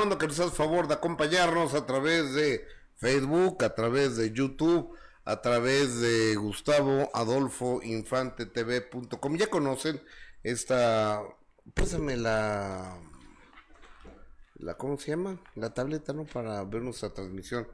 buena onda que nos haces favor de acompañarnos a través de Facebook, a través de YouTube, a través de Gustavo Adolfo Infante TV.com. Ya conocen esta, pásame la, la, ¿cómo se llama? La tableta, ¿no? Para ver nuestra transmisión.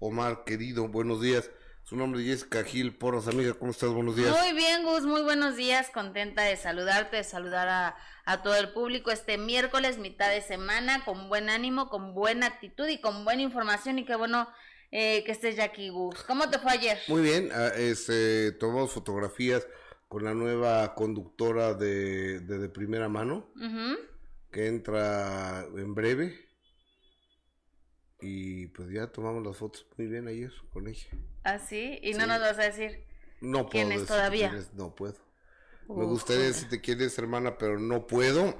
Omar, querido, buenos días. Su nombre es Jessica Gil Porras, amiga, ¿cómo estás? Buenos días. Muy bien, Gus, muy buenos días. Contenta de saludarte, de saludar a, a todo el público este miércoles, mitad de semana, con buen ánimo, con buena actitud y con buena información. Y qué bueno eh, que estés ya aquí, Gus. ¿Cómo te fue ayer? Muy bien, ah, este, tomamos fotografías con la nueva conductora de, de, de primera mano, que entra en breve. Y pues ya tomamos las fotos muy bien ayer con ella. ¿Ah, sí? Y no nos vas a decir. No puedo ¿Quién es decir todavía? quién es, no puedo. Me Uf, gustaría joder. decirte quién es hermana, pero no puedo.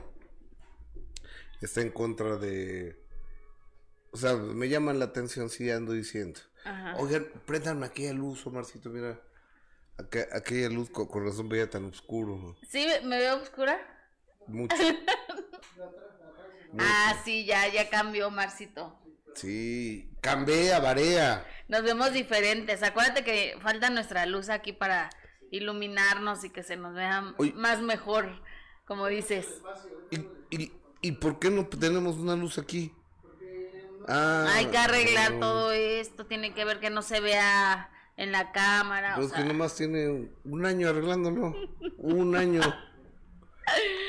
Está en contra de... O sea, me llaman la atención, sí ando diciendo. Ajá. Oigan, préndanme aquella luz, Omarcito, mira. Aqu- aquella luz con, con razón veía tan oscuro. ¿Sí? ¿Me veo oscura? Mucho. Ah, sí, ya, ya cambió, Marcito. Sí, cambia, varea. Nos vemos diferentes. Acuérdate que falta nuestra luz aquí para iluminarnos y que se nos vea Oye. más mejor, como dices. ¿Y, y, y por qué no tenemos una luz aquí? Ah, Hay que arreglar no. todo esto, tiene que ver que no se vea en la cámara. Pero o es que nomás tiene un año arreglándolo. Un año.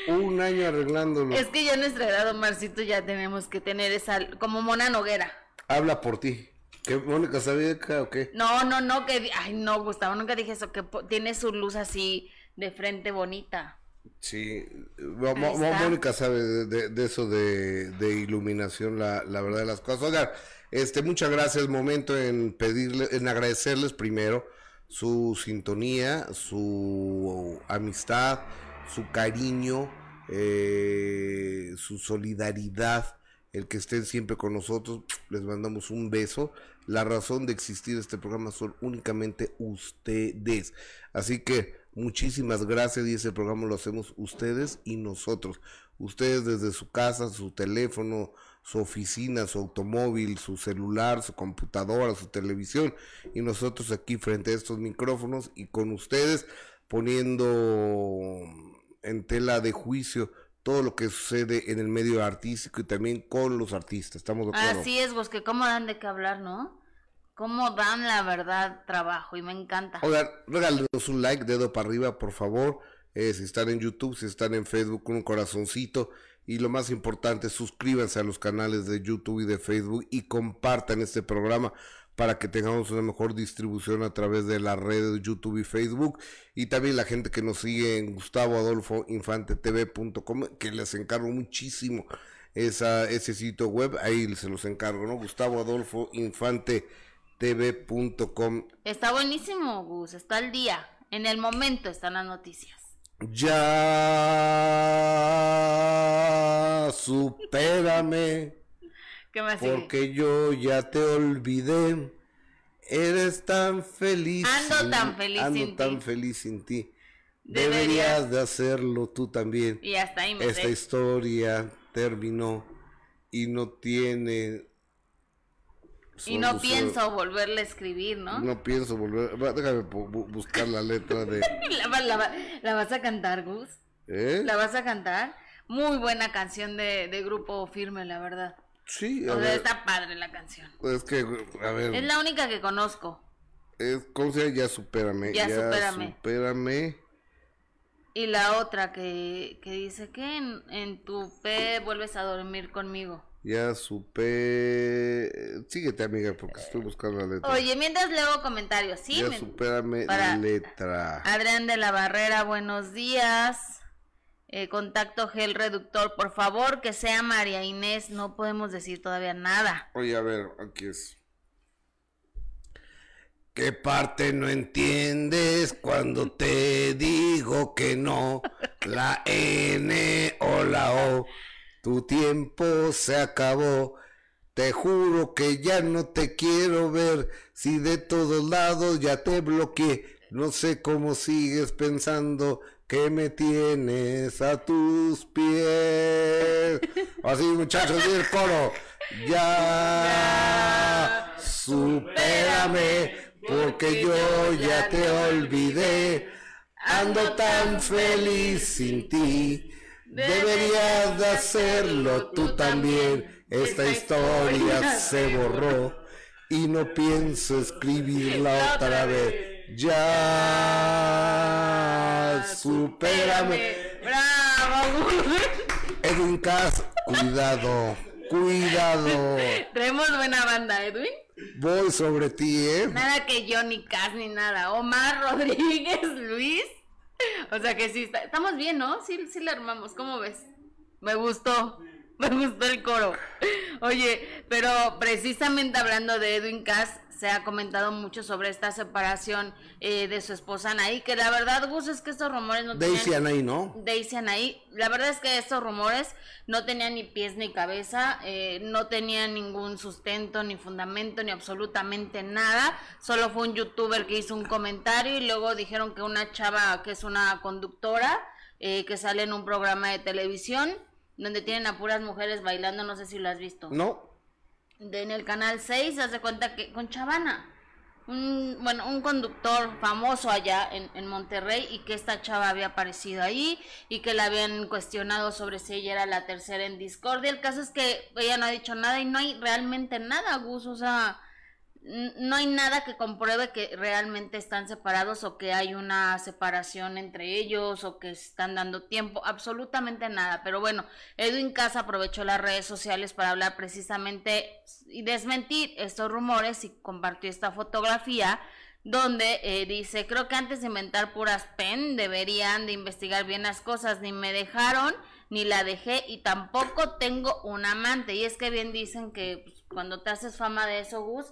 Un año arreglándolo. es que ya en nuestra edad, Omarcito, ya tenemos que tener esa, como Mona Noguera. Habla por ti. ¿Qué, Mónica Sabica o qué? No, no, no, que, ay, no, Gustavo, nunca dije eso, que tiene su luz así de frente bonita. Sí. Mónica sabe de, de- de eso de, de iluminación, la, la verdad de las cosas. Oigan, este, muchas gracias. Momento en pedirle, en agradecerles primero su sintonía, su amistad, su cariño, eh, su solidaridad, el que estén siempre con nosotros. Les mandamos un beso. La razón de existir este programa son únicamente ustedes. Así que muchísimas gracias y ese programa lo hacemos ustedes y nosotros. Ustedes desde su casa, su teléfono, su oficina, su automóvil, su celular, su computadora, su televisión y nosotros aquí frente a estos micrófonos y con ustedes poniendo en tela de juicio todo lo que sucede en el medio artístico y también con los artistas. ¿Estamos de acuerdo? Así es, Gus, que cómo dan de qué hablar, ¿no? Cómo dan la verdad trabajo y me encanta. Oigan, regálenos un like, dedo para arriba, por favor. Eh, si están en YouTube, si están en Facebook, con un corazoncito. Y lo más importante, suscríbanse a los canales de YouTube y de Facebook y compartan este programa para que tengamos una mejor distribución a través de las redes de YouTube y Facebook. Y también la gente que nos sigue en Gustavo Adolfo Infante TV.com, que les encargo muchísimo esa, ese sitio web. Ahí se los encargo, ¿no? Gustavo Adolfo Infante TV.com. Está buenísimo, Gus, está al día. En el momento están las noticias. Ya supérame, ¿Qué más sigue? porque yo ya te olvidé. Eres tan feliz. Ando sin- tan feliz ando sin tan ti. feliz sin ti. Deberías- Deberías de hacerlo tú también. Y hasta ahí me Esta sé. historia terminó y no tiene. Y no pienso volverle a escribir, ¿no? No pienso volver. Déjame bu- bu- buscar la letra de. ¿La, la vas a cantar, Gus? ¿Eh? ¿La vas a cantar? Muy buena canción de, de grupo firme, la verdad. Sí, a O sea, ver. está padre la canción. Es que, a ver. Es la única que conozco. Es, ¿Cómo se llama? Ya supérame. Ya supérame. supérame. Y la otra que, que dice que en, en tu pe vuelves a dormir conmigo. Ya supe. Síguete, amiga, porque estoy buscando la letra. Oye, mientras leo comentarios, ¿sí? ya Me- supérame para- letra. Adrián de la Barrera, buenos días. Eh, contacto gel reductor, por favor, que sea María Inés. No podemos decir todavía nada. Oye, a ver, aquí es. ¿Qué parte no entiendes cuando te digo que no? La N o la O. Tu tiempo se acabó. Te juro que ya no te quiero ver. Si de todos lados ya te bloqueé. No sé cómo sigues pensando que me tienes a tus pies. Así, muchachos, y el coro. Ya, supérame, porque yo ya te olvidé. Ando tan feliz sin ti. Deberías de hacerlo tú también. Esta historia se borró y no pienso escribirla otra vez. Ya, supérame. ¡Bravo! Edwin Cass, cuidado, cuidado. Tenemos buena banda, Edwin. Voy sobre ti, ¿eh? Nada que yo, ni Cas, ni nada. Omar Rodríguez, Luis. O sea que sí, está- estamos bien, ¿no? Sí, sí la armamos. ¿Cómo ves? Me gustó. Me gustó el coro. Oye, pero precisamente hablando de Edwin Cass, se ha comentado mucho sobre esta separación eh, de su esposa Anaí, que la verdad, Gus, es que estos rumores no Daisy tenían... Anaí, ¿no? Daisy Anaí, la verdad es que estos rumores no tenían ni pies ni cabeza, eh, no tenían ningún sustento, ni fundamento, ni absolutamente nada. Solo fue un youtuber que hizo un comentario y luego dijeron que una chava que es una conductora, eh, que sale en un programa de televisión, donde tienen a puras mujeres bailando, no sé si lo has visto. No. De- en el canal 6, se hace cuenta que con Chavana, un, bueno, un conductor famoso allá en, en Monterrey y que esta chava había aparecido ahí y que la habían cuestionado sobre si ella era la tercera en Discord. Y el caso es que ella no ha dicho nada y no hay realmente nada, Gus, o sea, no hay nada que compruebe que realmente están separados o que hay una separación entre ellos o que están dando tiempo, absolutamente nada. Pero bueno, Edwin Casa aprovechó las redes sociales para hablar precisamente y desmentir estos rumores y compartió esta fotografía donde eh, dice, creo que antes de inventar puras pen deberían de investigar bien las cosas, ni me dejaron, ni la dejé y tampoco tengo un amante. Y es que bien dicen que pues, cuando te haces fama de eso, Gus,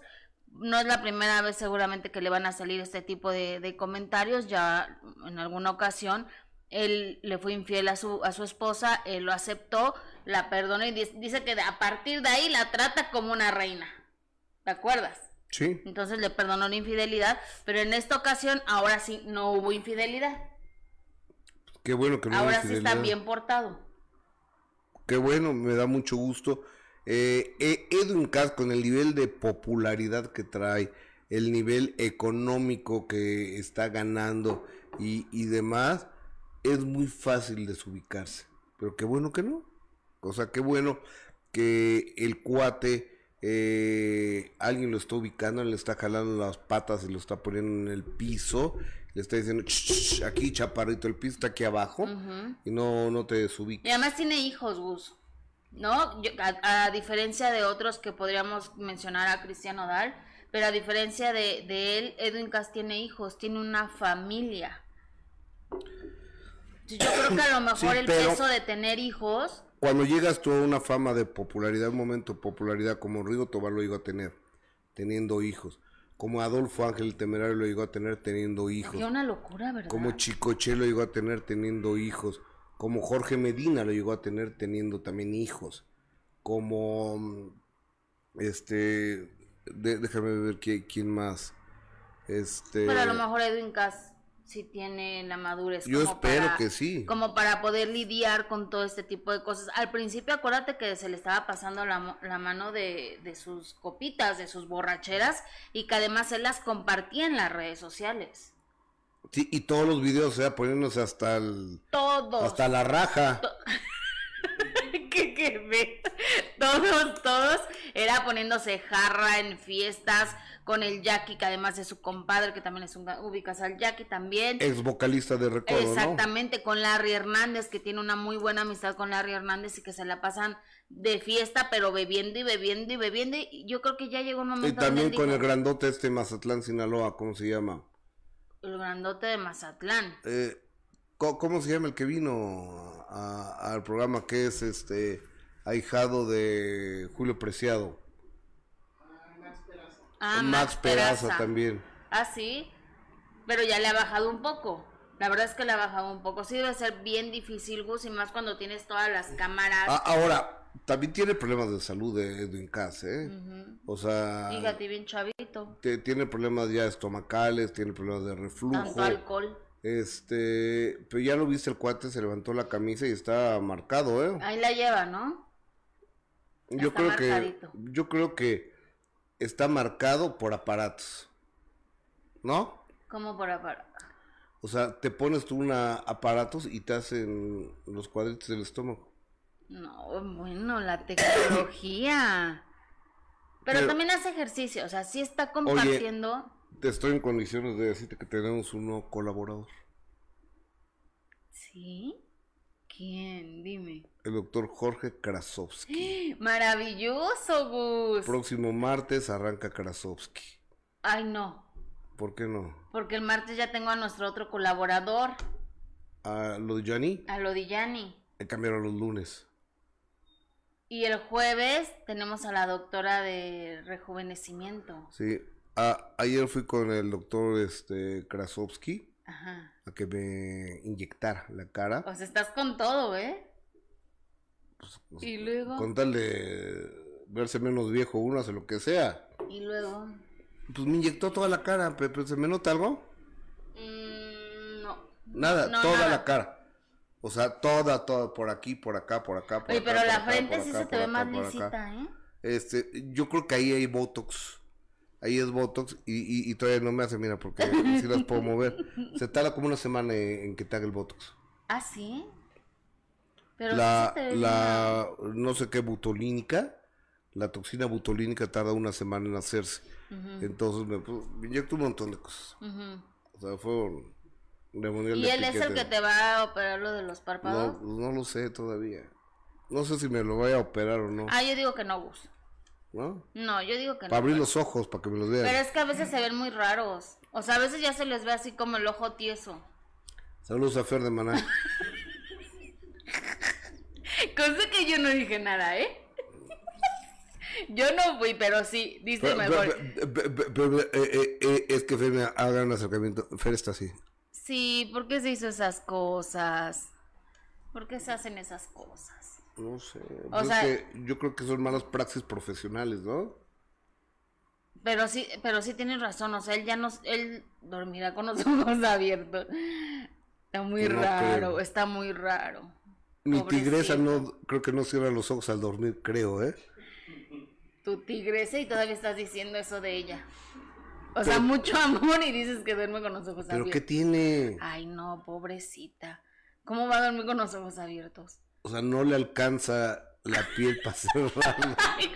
no es la primera vez seguramente que le van a salir este tipo de, de comentarios, ya en alguna ocasión él le fue infiel a su, a su esposa, él lo aceptó, la perdonó y di- dice que a partir de ahí la trata como una reina. ¿Te acuerdas? Sí. Entonces le perdonó la infidelidad, pero en esta ocasión ahora sí no hubo infidelidad. Qué bueno que no ahora sí está bien portado. Qué bueno, me da mucho gusto. Eh, eh, Edwin Cass, con el nivel de popularidad que trae, el nivel económico que está ganando y, y demás, es muy fácil desubicarse. Pero qué bueno que no. O sea, qué bueno que el cuate, eh, alguien lo está ubicando, le está jalando las patas y lo está poniendo en el piso, le está diciendo, "Ch, ch, aquí chaparrito, el piso está aquí abajo, y no, no te desubiques. Y además tiene hijos, Gus. ¿No? Yo- a, a diferencia de otros que podríamos mencionar a Cristian Odal, pero a diferencia de, de él, Edwin Cass tiene hijos, tiene una familia. Yo creo que a lo mejor Sí, el peso de tener hijos, Cuando llegas tú a una fama de popularidad, un momento de popularidad como Rigo Tobar lo llegó a tener, teniendo hijos. Como Adolfo Ángel el Temerario lo llegó a tener teniendo hijos. qué una locura, ¿verdad? Como Chicoche lo llegó a tener teniendo hijos. Como Jorge Medina lo llegó a tener teniendo también hijos. Como este de- déjame ver quién, quién más. Este Pero a lo mejor Edwin Cass sí tiene la madurez. Yo como espero para- que sí. Como para poder lidiar con todo este tipo de cosas. Al principio acuérdate que se le estaba pasando la, la mano de, de sus copitas, de sus borracheras, y que además él las compartía en las redes sociales. Sí, y todos los videos, o sea, poniéndose hasta el Todos. hasta la raja. que, que ve. Todos, todos. Era poniéndose jarra en fiestas con el Jackie, que además es su compadre, que también es un... Ubicas al Jackie también. ex vocalista de Recodo, ¿no? Exactamente, con Larry Hernández, que tiene una muy buena amistad con Larry Hernández y que se la pasan de fiesta, pero bebiendo y bebiendo y bebiendo. Y yo creo que ya llegó un Y momento también donde con dijo, el grandote este Mazatlán, Sinaloa, ¿cómo se llama? El grandote de Mazatlán. Eh, ¿Cómo se llama el que vino al programa que es este ahijado de Julio Preciado? Ah, Max Peraza también. Ah, sí, pero ya le ha bajado un poco. La verdad es que le ha bajado un poco. Sí debe ser bien difícil, Gus, y más cuando tienes todas las cámaras. Ah, ahora, también tiene problemas de salud de Edwin Cass, ¿eh? O sea, Fíjate, bien chavito. te- tiene problemas ya estomacales, tiene problemas de reflujo. Tanto alcohol. Este, pero ya lo viste el cuate, se levantó la camisa y está marcado, ¿eh? Ahí la lleva, ¿no? Yo creo que yo creo que está marcado por aparatos. ¿No? ¿Cómo por aparatos? O sea, te pones tú una aparatos y te hacen los cuadritos del estómago. No, bueno, la tecnología. Pero, también hace ejercicio, o sea, sí está compartiendo. te estoy en condiciones de decirte que tenemos uno colaborador. ¿Sí? ¿Quién? Dime. El doctor Jorge Krasovsky. Maravilloso, Gus. Próximo martes arranca Krasovsky. Ay, no. ¿Por qué no? Porque el martes ya tengo a nuestro otro colaborador. ¿A lo de Yanni? A lo de Yanni. Cambiaron los lunes. Y el jueves tenemos a la doctora de rejuvenecimiento. Sí. ayer fui con el doctor este Krasovsky Ajá. a que me inyectara la cara. Pues estás con todo, ¿eh? Pues, pues, y luego. Con tal de verse menos viejo uno, hace lo que sea. Y luego. Pues me inyectó toda la cara, pero ¿se me nota algo? Mm, no. Nada, toda la cara. O sea, toda, toda, por aquí, por acá, por acá, por Oye, pero la frente sí se te ve más lisita, ¿eh? Este, yo creo que ahí hay Botox. Ahí es Botox y, y, todavía no me hace, mira, porque si las puedo mover. Se tarda como una semana en, que te haga el Botox. ¿Ah, sí? Pero la, la no sé qué butolínica, la toxina butolínica tarda una semana en hacerse. Entonces me, pues, me inyecto un montón de cosas. O sea, ¿Y él es el que te va a operar lo de los párpados? No, pues no lo sé todavía. No sé si me lo vaya a operar o no. Ah, yo digo que no, Gus. ¿No? No, yo digo que no. Para abrir los ojos, para que me los vean. Pero es que a veces se ven muy raros. O sea, a veces ya se les ve así como el ojo tieso. Saludos a Fer de Maná. Cosa que yo no dije nada, ¿eh? Yo no fui, pero sí, dice mejor. Pero, eh, eh, eh, es que Fer me haga un acercamiento. Fer está así. Sí, ¿por qué se hizo esas cosas? ¿Por qué se hacen esas cosas? No sé. O sea, yo creo que son malas praxis profesionales, ¿no? Pero sí, pero sí tienes razón, o sea, él ya no, él dormirá con los ojos abiertos. Está muy raro, está muy raro. Mi tigresa no, creo que no cierra los ojos al dormir, creo, ¿eh? Tu tigresa y todavía estás diciendo eso de ella. O sea, mucho amor y dices que duerme con los ojos abiertos. ¿Pero qué tiene? Ay, no, pobrecita. ¿Cómo va a dormir con los ojos abiertos? O sea, no le alcanza la piel para cerrarla. Ay,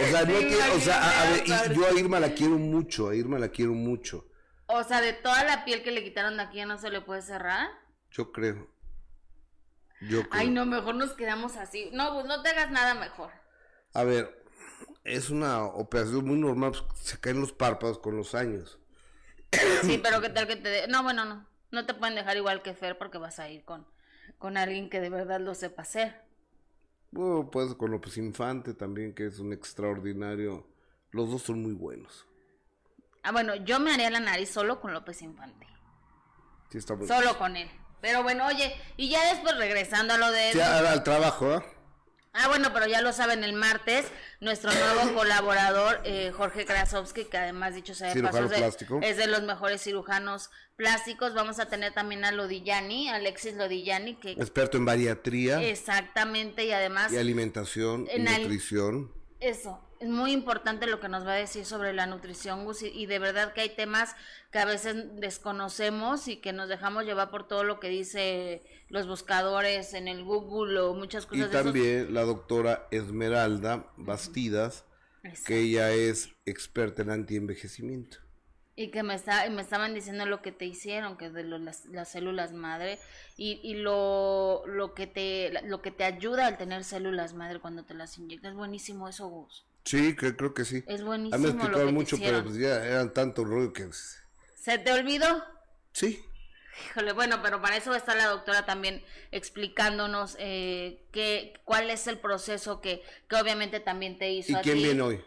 o sea, no quiero, o sea, a, ver, yo a Irma la quiero mucho, a Irma la quiero mucho. O sea, de toda la piel que le quitaron de aquí ya no se le puede cerrar. Yo creo. Yo creo. Ay, no, mejor nos quedamos así. No, pues no te hagas nada mejor. A ver, es una operación muy normal, pues, se caen los párpados con los años. Sí, pero qué tal que te... No, bueno, no. No te pueden dejar igual que Fer porque vas a ir con, con alguien que de verdad lo sepa hacer. Bueno, pues con López Infante también, que es un extraordinario. Los dos son muy buenos. Ah, bueno, yo me haría la nariz solo con López Infante. Sí, está Solo con él. Pero bueno, oye, y ya después regresando a lo de... Ya al trabajo, ¿eh? Ah, bueno, pero ya lo saben, el martes, nuestro nuevo colaborador, eh, Jorge Krasowski, que además, dicho sea de paso, es de los mejores cirujanos plásticos. Vamos a tener también a Lodillani, Alexis Lodillani, que... Experto en bariatría. Exactamente, y además... Y alimentación, y nutrición. Eso, es muy importante lo que nos va a decir sobre la nutrición, Gus, y, de verdad que hay temas que a veces desconocemos y que nos dejamos llevar por todo lo que dice los buscadores en el Google o muchas cosas. Y también la doctora Esmeralda Bastidas, que ella es experta en antienvejecimiento. Y que me, está, me estaban diciendo lo que te hicieron, que de las, células madre, y, y lo, lo, que te, lo que te ayuda al tener células madre cuando te las inyectas. Buenísimo eso, Gus. Sí, que, creo que sí. Es buenísimo. me explicado mucho, pero pues ya eran tanto rollo que... ¿Se te olvidó? Sí. Híjole, bueno, pero para eso está la doctora también explicándonos eh, qué, cuál es el proceso que, que obviamente también te hizo. ¿Y quién viene hoy?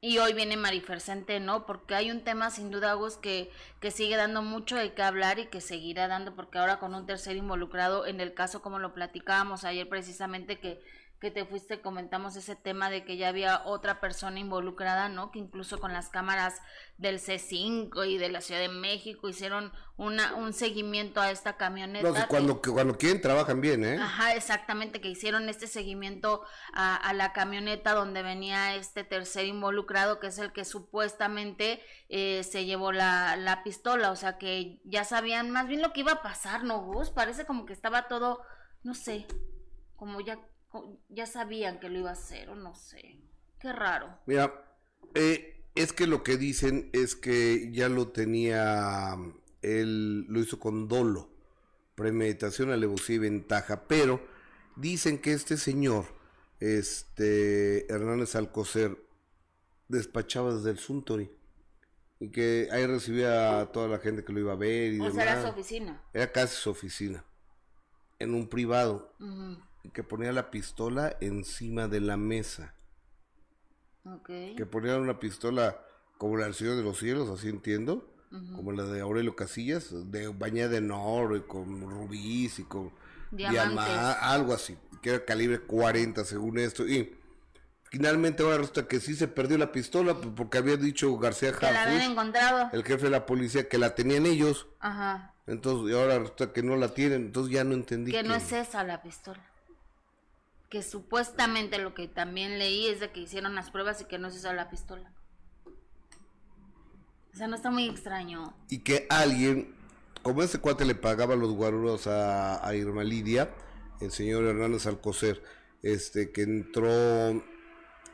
Y hoy viene Marifer ¿no? Porque hay un tema sin duda, Agus, que, que sigue dando mucho de qué hablar y que seguirá dando, porque ahora con un tercer involucrado, en el caso como lo platicábamos ayer precisamente, que, que te fuiste comentamos ese tema de que ya había otra persona involucrada, ¿no? Que incluso con las cámaras del C5 y de la Ciudad de México hicieron una, un seguimiento a esta camioneta. No, cuando, cuando quieren trabajan bien, ¿eh? Ajá, exactamente, que hicieron este seguimiento a, a, la camioneta donde venía este tercer involucrado, que es el que supuestamente eh, se llevó la, la pistola, o sea que ya sabían más bien lo que iba a pasar, ¿no, Gus? Parece como que estaba todo, no sé, como ya ya sabían que lo iba a hacer o no sé. Qué raro. Mira, eh, es que lo que dicen es que ya lo tenía, él lo hizo con dolo, premeditación, alevosía y ventaja, pero dicen que este señor, este Hernández Alcocer, despachaba desde el Suntory y que ahí recibía a toda la gente que lo iba a ver y o Sea, era su oficina. Era casi su oficina, en un privado que ponía la pistola encima de la mesa. Que ponía una pistola como la del Señor de los Cielos, así entiendo, como la de Aurelio Casillas, de bañada en oro y con rubíes y con diamantes, algo así, que era calibre 40 según esto. Y finalmente ahora resulta que sí se perdió la pistola porque había dicho García que la habían encontrado. el jefe de la policía, que la tenían ellos. Ajá. Entonces, ahora resulta que no la tienen, entonces ya no entendí. Que no es esa la pistola que supuestamente lo que también leí es de que hicieron las pruebas y que no se usó la pistola. O sea, no está muy extraño. Y que alguien, como ese cuate le pagaba los guaruros a, a Irma Lidia, el señor Hernández Alcocer, este, que entró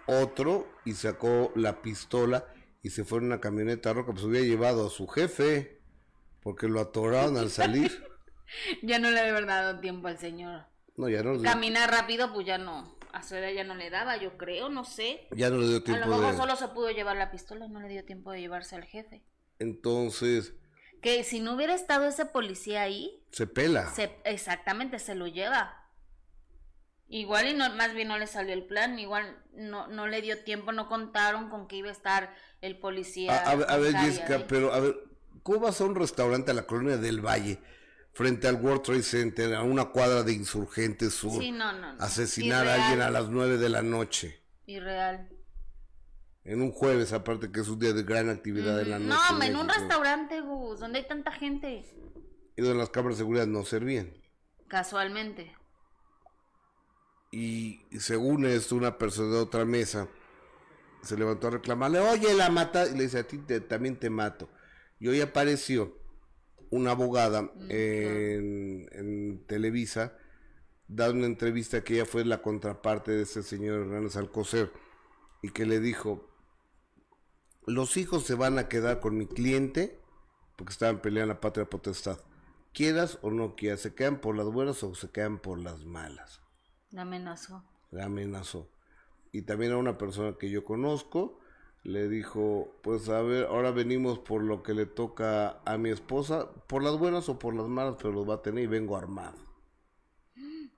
otro y sacó la pistola y se fue en una camioneta roca, pues hubiera llevado a su jefe, porque lo atoraron al salir. ya no le había dado tiempo al señor. No, ya no. Caminar rápido, pues ya no. A su edad ya no le daba, yo creo, no sé. Ya no le dio tiempo. A lo mejor solo se pudo llevar la pistola, no le dio tiempo de llevarse al jefe. Entonces. Que si no hubiera estado ese policía ahí. Se pela. Se, exactamente, se lo lleva. Igual y no, más bien no le salió el plan, igual no, no le dio tiempo, no contaron con que iba a estar el policía. A, a ver, Jessica, pero a ver, ¿cómo vas a un restaurante a la colonia del Valle? Frente al World Trade Center, a una cuadra de Insurgentes Sur, asesinar a alguien a las nueve de la noche. Irreal. En un jueves, aparte que es un día de gran actividad en la noche. No, en, un restaurante, Gus, donde hay tanta gente. Y donde las cámaras de seguridad no servían. Casualmente. Y, según esto, una persona de otra mesa se levantó a reclamarle, oye, la mata, y le dice, a ti también te mato. Y hoy apareció una abogada mm, en, Televisa da una entrevista que ella fue la contraparte de ese señor Hernández Alcocer y que le dijo, los hijos se van a quedar con mi cliente porque estaban peleando la patria potestad. Quieras o no quieras, se quedan por las buenas o se quedan por las malas. La amenazó. La amenazó. Y también a una persona que yo conozco, le dijo, pues a ver, ahora venimos por lo que le toca a mi esposa, por las buenas o por las malas, pero los va a tener y vengo armado.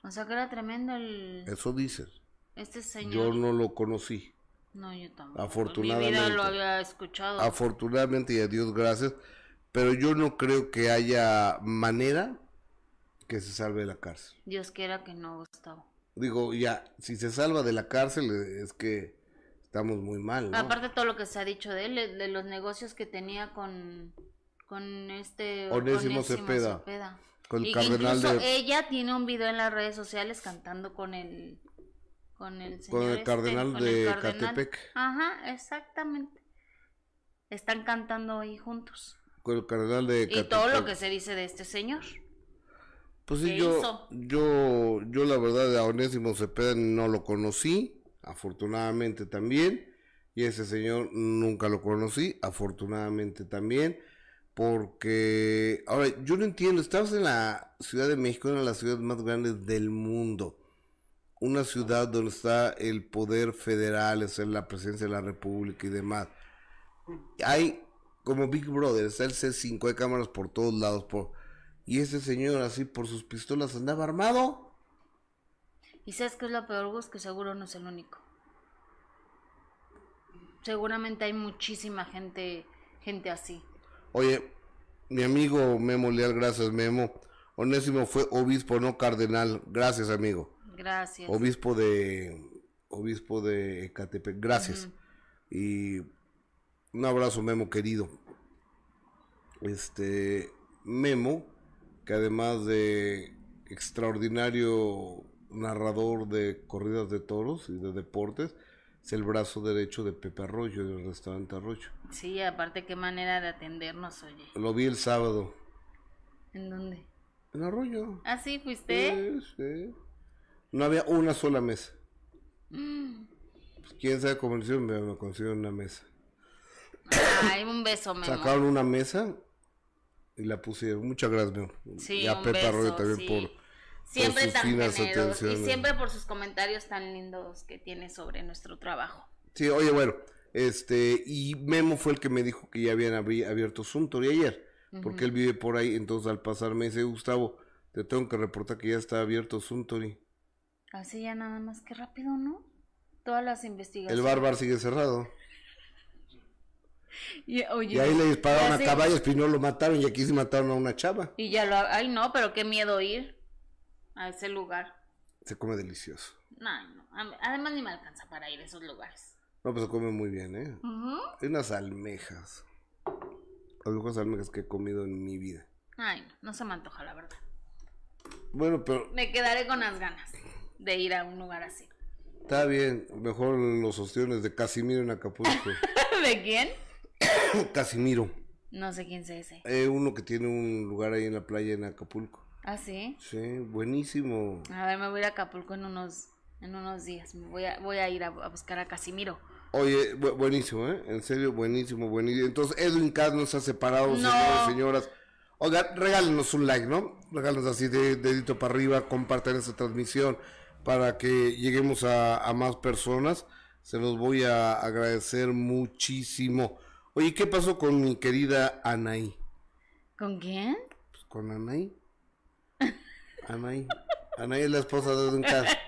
O sea que era tremendo el... Eso dices. Este señor. Yo no lo conocí. No, yo tampoco. Afortunadamente. Mi vida lo había escuchado. Afortunadamente y a Dios gracias. Pero yo no creo que haya manera que se salve de la cárcel. Dios quiera que no, Gustavo. Digo, ya, si se salva de la cárcel es que estamos muy mal. ¿no? Aparte todo lo que se ha dicho de él, de los negocios que tenía con, con este Onésimo, Cepeda, Con el cardenal incluso ella tiene un video en las redes sociales cantando con el con el señor con el este, cardenal de Catepec. Ajá, exactamente. Están cantando ahí juntos. Con el cardenal de Catepec. Y todo lo que se dice de este señor. Pues sí, yo, yo, yo la verdad a Onésimo Cepeda no lo conocí afortunadamente también. Y ese señor nunca lo conocí, afortunadamente también. Porque, ahora, yo no entiendo, estamos en la Ciudad de México, una de las ciudades más grandes del mundo. Una ciudad donde está el poder federal, es la presidencia de la República y demás. Hay como Big Brother, está el C5, hay cámaras por todos lados. Por... Y ese señor así por sus pistolas andaba armado. Y sabes que es lo peor, Gus, que seguro no es el único. Seguramente hay muchísima gente, gente así. Oye, mi amigo Memo Leal, gracias Memo. Onésimo fue obispo, no cardenal. Gracias, amigo. Gracias. Obispo de obispo de Ecatepec. Gracias. Y un abrazo, Memo querido. Este Memo, que además de extraordinario narrador de corridas de toros y de deportes, es el brazo derecho de Pepe Arroyo, del restaurante Arroyo. Sí, aparte qué manera de atendernos, oye. Lo vi el sábado. ¿En dónde? En Arroyo. ¿Ah, sí? ¿Fuiste? Sí, sí. No había una sola mesa. Pues, quién sabe cómo me, me consiguieron una mesa. Ay, un beso, Memo. Sacaron una mesa y la pusieron. Muchas gracias, Memo. Sí, y a un Pepe beso, Arroyo también sí. por, Siempre tan finas generoso y siempre por sus comentarios tan lindos que tiene sobre nuestro trabajo. Sí, oye, bueno, este, y Memo fue el que me dijo que ya habían abierto Suntory ayer, porque él vive por ahí, entonces al pasar me dice, Gustavo, te tengo que reportar que ya está abierto Suntory. Así ya nada más que rápido, ¿no? Todas las investigaciones. El bar bar sigue cerrado. Y, oye, Y ahí le dispararon a caballos, y no lo mataron, y aquí sí mataron a una chava. Y ya lo... Ay, no, pero qué miedo ir a ese lugar. Se come delicioso. No, no. Además ni me alcanza para ir a esos lugares. No, pues se come muy bien, ¿eh? Hay unas almejas. Las mejores almejas que he comido en mi vida. Ay, no, no se me antoja, la verdad. Bueno, pero Me quedaré con las ganas de ir a un lugar así. está bien. Mejor los ostiones de Casimiro en Acapulco. ¿De quién? Casimiro. No sé quién sea ese. Eh, uno que tiene un lugar ahí en la playa en Acapulco. ¿Ah, sí? Sí, buenísimo. A ver, me voy a Acapulco en unos, en unos días. Me voy a, voy a ir a, a buscar a Casimiro. Oye, bu- buenísimo, ¿eh? En serio, buenísimo, buenísimo. Entonces, Edwin Cass nos ha separado, No. señores, señoras. Oiga, regálenos un like, ¿no? Regálenos así de dedito para arriba, compartan esta transmisión para que lleguemos a, a más personas. Se los voy a agradecer muchísimo. Oye, ¿qué pasó con mi querida Anaí? ¿Con quién? Pues con Anaí. Anaí. Anaí es la esposa de Cass.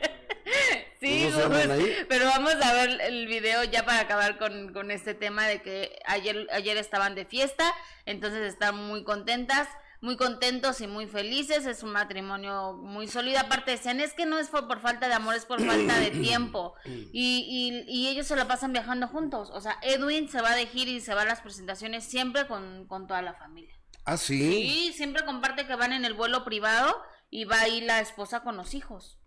Sí, ¿No se llaman pues, pero vamos a ver el video ya para acabar con, con este tema de que ayer, ayer estaban de fiesta, entonces están muy contentas, muy contentos y muy felices, es un matrimonio muy sólido, aparte decían, es que no es por, por falta de amor, es por falta de tiempo, y, y, y ellos se la pasan viajando juntos, o sea, Edwin se va de gira y se va a las presentaciones siempre con, con toda la familia. Ah, sí. Sí, siempre comparte que van en el vuelo privado y va ahí la esposa con los hijos.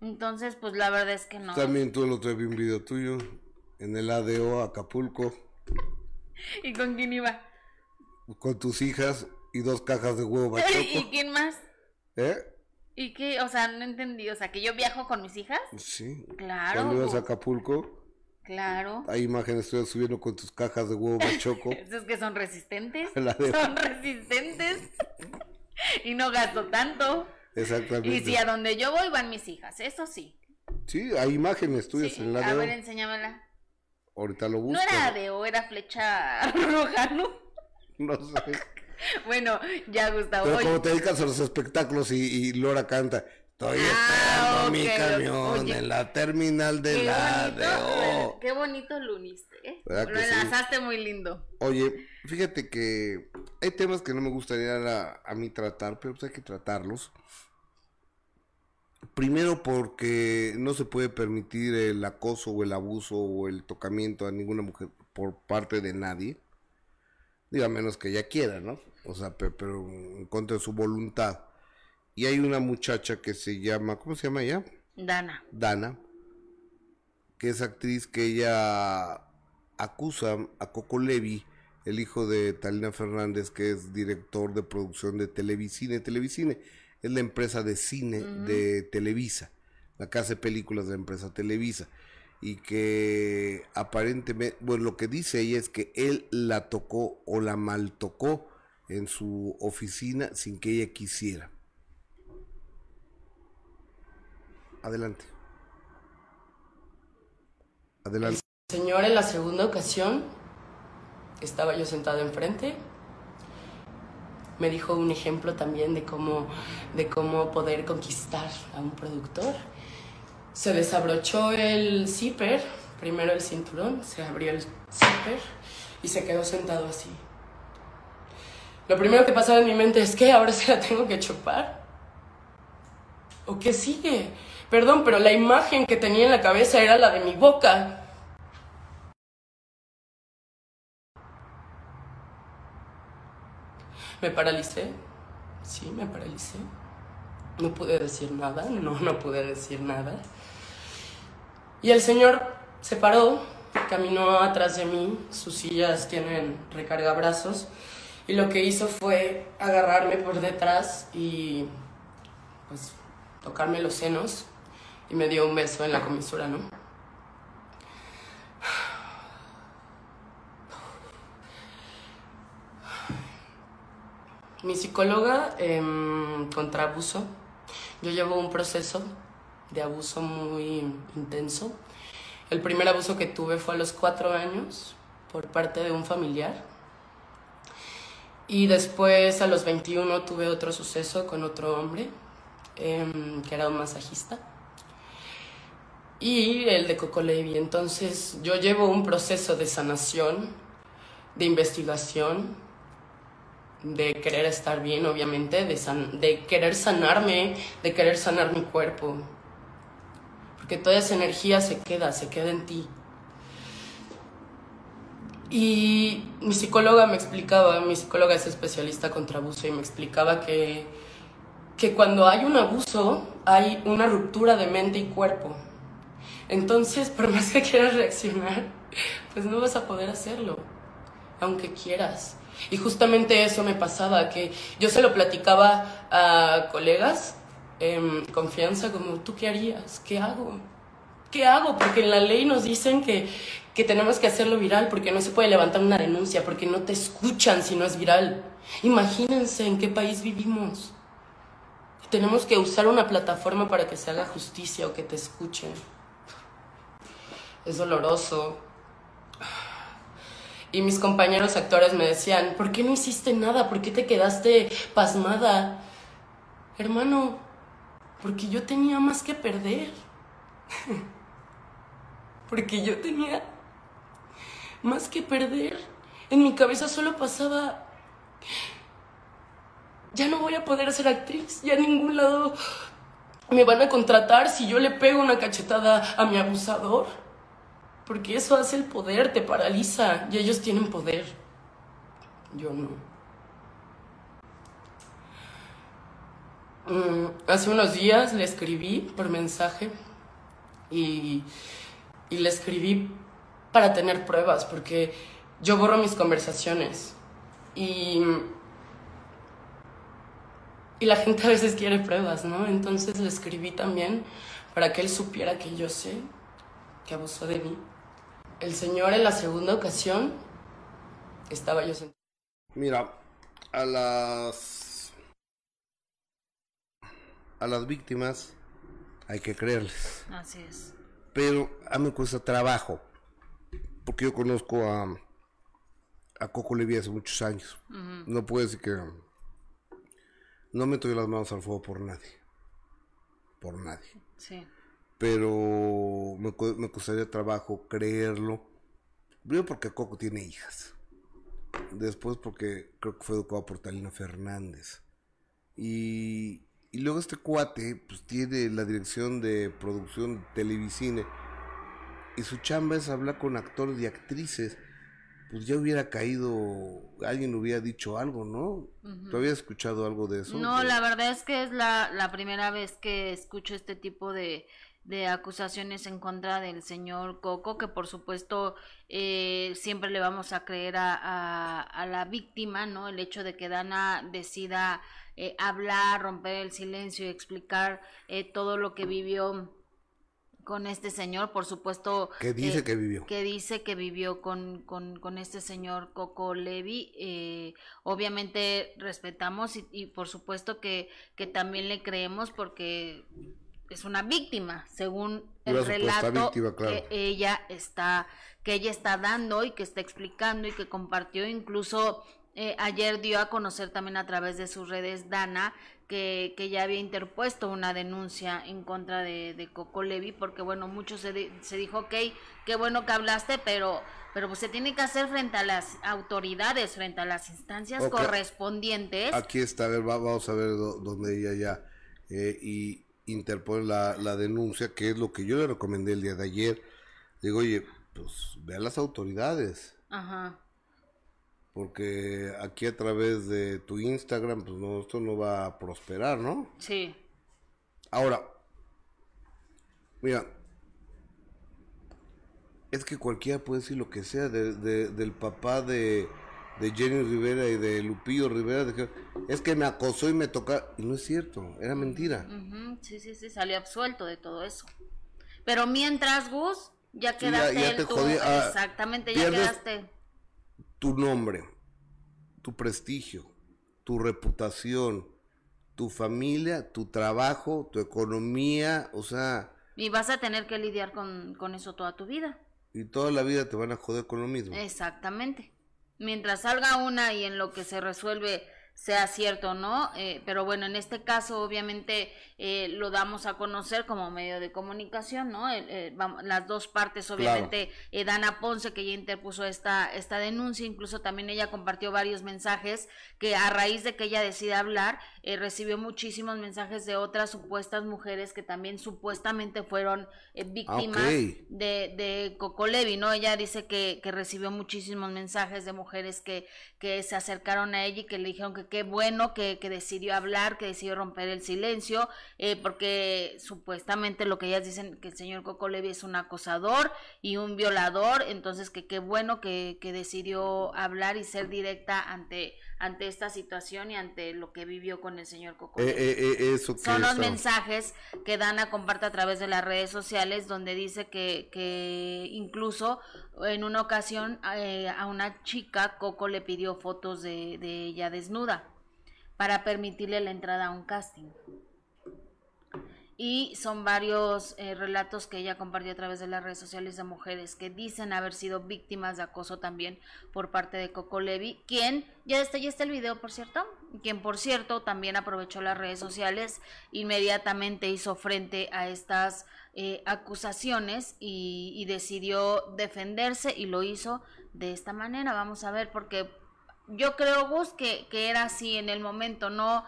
Entonces, pues la verdad es que no. También tú el otro día vi un video tuyo en el ADO Acapulco ¿Y con quién iba? con tus hijas y dos cajas de huevo ¿Y bachoco. quién más? ¿Eh? ¿Y qué? O sea, no entendí. O sea, que yo viajo con mis hijas. Sí. Claro. Cuando ibas a Acapulco, Claro. hay imágenes tuyas subiendo con tus cajas de huevo bachoco. Esos que son resistentes. La de- Son resistentes. y no gasto tanto. Exactamente. Y si a donde yo voy van mis hijas, eso sí. Sí, hay imágenes tuyas Sí, en el A ver, enséñamela. Ahorita lo busco. No era ADO, era flecha roja, ¿no? No sé. Bueno, ya Gustavo. Pero como te dedicas a los espectáculos y, y Lora canta, estoy Ah, esperando mi camión oye. en la terminal de la bonito, qué bonito lo uniste, ¿eh? ¿Verdad Lo sí? enlazaste muy lindo. Oye, fíjate que hay temas que no me gustaría a, a mí tratar, pero pues hay que tratarlos. Primero porque no se puede permitir el acoso o el abuso o el tocamiento a ninguna mujer por parte de nadie. Digo, a menos que ella quiera, ¿no? O sea, pe- pero en contra de su voluntad. Y hay una muchacha que se llama, ¿cómo se llama ella? Dana. Dana, que es actriz que ella acusa a Coco Levi, el hijo de Talina Fernández, que es director de producción de Televicine. Televicine es la empresa de cine de Televisa, la que hace películas de la empresa Televisa. Y que aparentemente, bueno, lo que dice ella es que él la tocó o la mal tocó en su oficina sin que ella quisiera. Adelante. Adelante. Señor, en la segunda ocasión estaba yo sentado enfrente. Me dijo un ejemplo también de cómo, de cómo poder conquistar a un productor. Se desabrochó el zipper, primero el cinturón, se abrió el zipper y se quedó sentado así. Lo primero que pasaba en mi mente es que ahora se la tengo que chupar. ¿O qué sigue? Perdón, pero la imagen que tenía en la cabeza era la de mi boca. Me paralicé. Sí, me paralicé. No pude decir nada, no, no pude decir nada. Y el señor se paró, caminó atrás de mí, sus sillas tienen recargabrazos, y lo que hizo fue agarrarme por detrás y pues tocarme los senos y me dio un beso en la comisura, ¿no? Mi psicóloga em, contra abuso, yo llevo un proceso de abuso muy intenso. El primer abuso que tuve fue a los cuatro años por parte de un familiar. Y después a los 21 tuve otro suceso con otro hombre, em, que era un masajista. Y el de Coco Levi. Entonces yo llevo un proceso de sanación, de investigación, de querer estar bien, obviamente, de, de querer sanarme, de querer sanar mi cuerpo. Porque toda esa energía se queda, se queda en ti. Y mi psicóloga me explicaba, mi psicóloga es especialista contra abuso y me explicaba que, que cuando hay un abuso hay una ruptura de mente y cuerpo. Entonces, por más que quieras reaccionar, pues no vas a poder hacerlo, aunque quieras. Y justamente eso me pasaba, que yo se lo platicaba a colegas en confianza, como, ¿tú qué harías? ¿Qué hago? ¿Qué hago? Porque en la ley nos dicen que, que tenemos que hacerlo viral, porque no se puede levantar una denuncia, porque no te escuchan si no es viral. Imagínense en qué país vivimos. Tenemos que usar una plataforma para que se haga justicia o que te escuchen. Es doloroso, y mis compañeros actores me decían, ¿por qué no hiciste nada? ¿Por qué te quedaste pasmada? Hermano, porque yo tenía más que perder. porque yo tenía más que perder. En mi cabeza solo pasaba, ya no voy a poder ser actriz, ya en ningún lado me van a contratar si yo le pego una cachetada a mi abusador porque eso hace el poder, te paraliza y ellos tienen poder. Yo no. Mm, hace unos días le escribí por mensaje y, y le escribí para tener pruebas, porque yo borro mis conversaciones y, y la gente a veces quiere pruebas, ¿no? Entonces le escribí también para que él supiera que yo sé que abusó de mí. El Señor en la segunda ocasión estaba yo sentado. Mira, a las a las víctimas hay que creerles. Así es. Pero a mí me cuesta trabajo, porque yo conozco a, a Coco Levi hace muchos años. No puedo decir que no meto las manos al fuego por nadie. Por nadie. Sí pero me, me costaría trabajo creerlo. Primero porque Coco tiene hijas. Después porque creo que fue educado por Talina Fernández. Y, y luego este cuate pues tiene la dirección de producción televisine. Y su chamba es hablar con actores y actrices. Pues ya hubiera caído, alguien hubiera dicho algo, ¿no? ¿Tú habías escuchado algo de eso? No, la verdad es que es la, la primera vez que escucho este tipo de, de acusaciones en contra del señor Coco, que por supuesto eh, siempre le vamos a creer a, a, la víctima, ¿no? El hecho de que Dana decida eh, hablar, romper el silencio y explicar eh, todo lo que vivió con este señor, por supuesto. Que dice que vivió. Que dice que vivió con, con, con este señor Coco Levi. obviamente respetamos y, y por supuesto que, que también le creemos porque es una víctima, según el relato que ella está que ella está dando y que está explicando y que compartió. Incluso eh, ayer dio a conocer también a través de sus redes Dana que, que ya había interpuesto una denuncia en contra de, de Coco Levi porque bueno mucho se, se dijo ok qué bueno que hablaste pero pero pues se tiene que hacer frente a las autoridades frente a las instancias correspondientes. Aquí está a ver vamos a ver dónde ella ya eh, y interpone la, la denuncia, que es lo que yo le recomendé el día de ayer. Digo, oye, pues ve a las autoridades. Ajá. Porque aquí a través de tu Instagram, pues no, esto no va a prosperar, ¿no? Sí. Ahora, mira, es que cualquiera puede decir lo que sea de, de- del papá de, de Jenny Rivera y de Lupillo Rivera. de es que me acosó y me toca. Y no es cierto, era mentira. Sí, sí, sí, salió absuelto de todo eso. Pero mientras, Gus, ya quedaste ya te tú, jodí, ah, exactamente, ya quedaste. Tu nombre, tu prestigio, tu reputación, tu familia, tu trabajo, tu economía, o sea, Y vas a tener que lidiar con, con eso toda tu vida. y toda la vida te van a joder con lo mismo. Exactamente. Mientras salga una y en lo que se resuelve sea cierto no, eh, pero bueno, en este caso obviamente eh, lo damos a conocer como medio de comunicación, ¿no? El- eh, vamos- las dos partes, obviamente, eh, Dana Ponce, que ya interpuso esta, esta denuncia, incluso también ella compartió varios mensajes que a raíz de que ella decide hablar, eh, recibió muchísimos mensajes de otras supuestas mujeres que también supuestamente fueron eh, víctimas ok. de, de Coco Levi, ¿no? Ella dice que, que recibió muchísimos mensajes de mujeres que, que se acercaron a ella y que le dijeron que qué bueno que, que decidió hablar, que decidió romper el silencio, eh, porque supuestamente lo que ellas dicen que el señor Coco Levi es un acosador y un violador, entonces que qué bueno que, que decidió hablar y ser directa ante, ante esta situación y ante lo que vivió con el señor Coco Eh, eh, eh, eso que Son los mensajes que Dana comparte a través de las redes sociales donde dice que, que incluso en una ocasión eh, a una chica Coco le pidió fotos de, de ella desnuda para permitirle la entrada a un casting. Y son varios eh, relatos que ella compartió a través de las redes sociales de mujeres que dicen haber sido víctimas de acoso también por parte de Coco Levi, quien, ya está, ya está el video por cierto, quien por cierto también aprovechó las redes sociales, inmediatamente hizo frente a estas eh, acusaciones y, y decidió defenderse y lo hizo de esta manera. Vamos a ver, porque yo creo, Gus, que, que era así en el momento, no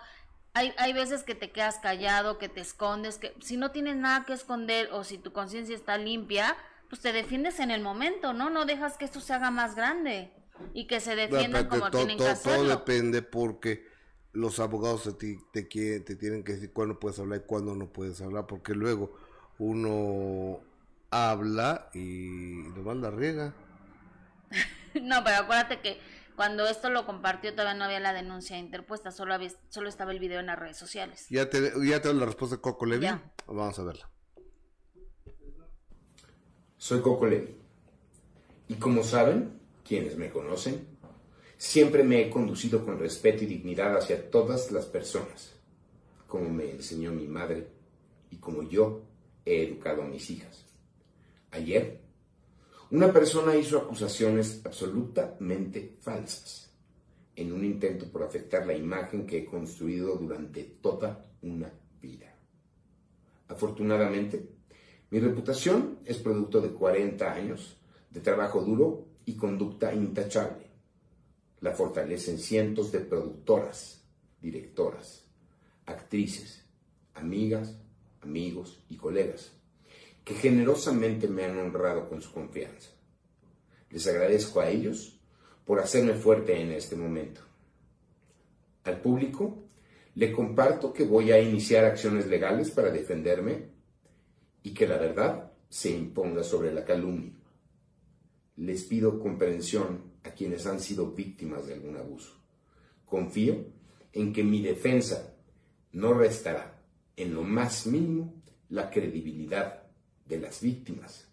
hay, hay veces que te quedas callado, que te escondes, que si no tienes nada que esconder o si tu conciencia está limpia, pues te defiendes en el momento, ¿no? No dejas que esto se haga más grande y que se defiendan como todo, tienen que todo- todo hacerlo. depende porque los abogados ti te, quieren- te tienen que decir cuándo puedes hablar y cuándo no puedes hablar, porque luego uno habla y nomás la riega. No, pero acuérdate que cuando esto lo compartió todavía no había la denuncia interpuesta, solo, había, solo estaba el video en las redes sociales. ¿Ya te, ya te doy la respuesta de Coco Levi? Ya. Vamos a verla. Soy Coco Levi. Y como saben, quienes me conocen, siempre me he conducido con respeto y dignidad hacia todas las personas, como me enseñó mi madre y como yo he educado a mis hijas. Ayer, una persona hizo acusaciones absolutamente falsas en un intento por afectar la imagen que he construido durante toda una vida. Afortunadamente, mi reputación es producto de 40 años de trabajo duro y conducta intachable. La fortalecen cientos de productoras, directoras, actrices, amigas, amigos y colegas que generosamente me han honrado con su confianza. Les agradezco a ellos por hacerme fuerte en este momento. Al público le comparto que voy a iniciar acciones legales para defenderme y que la verdad se imponga sobre la calumnia. Les pido comprensión a quienes han sido víctimas de algún abuso. Confío en que mi defensa no restará en lo más mínimo la credibilidad de las víctimas.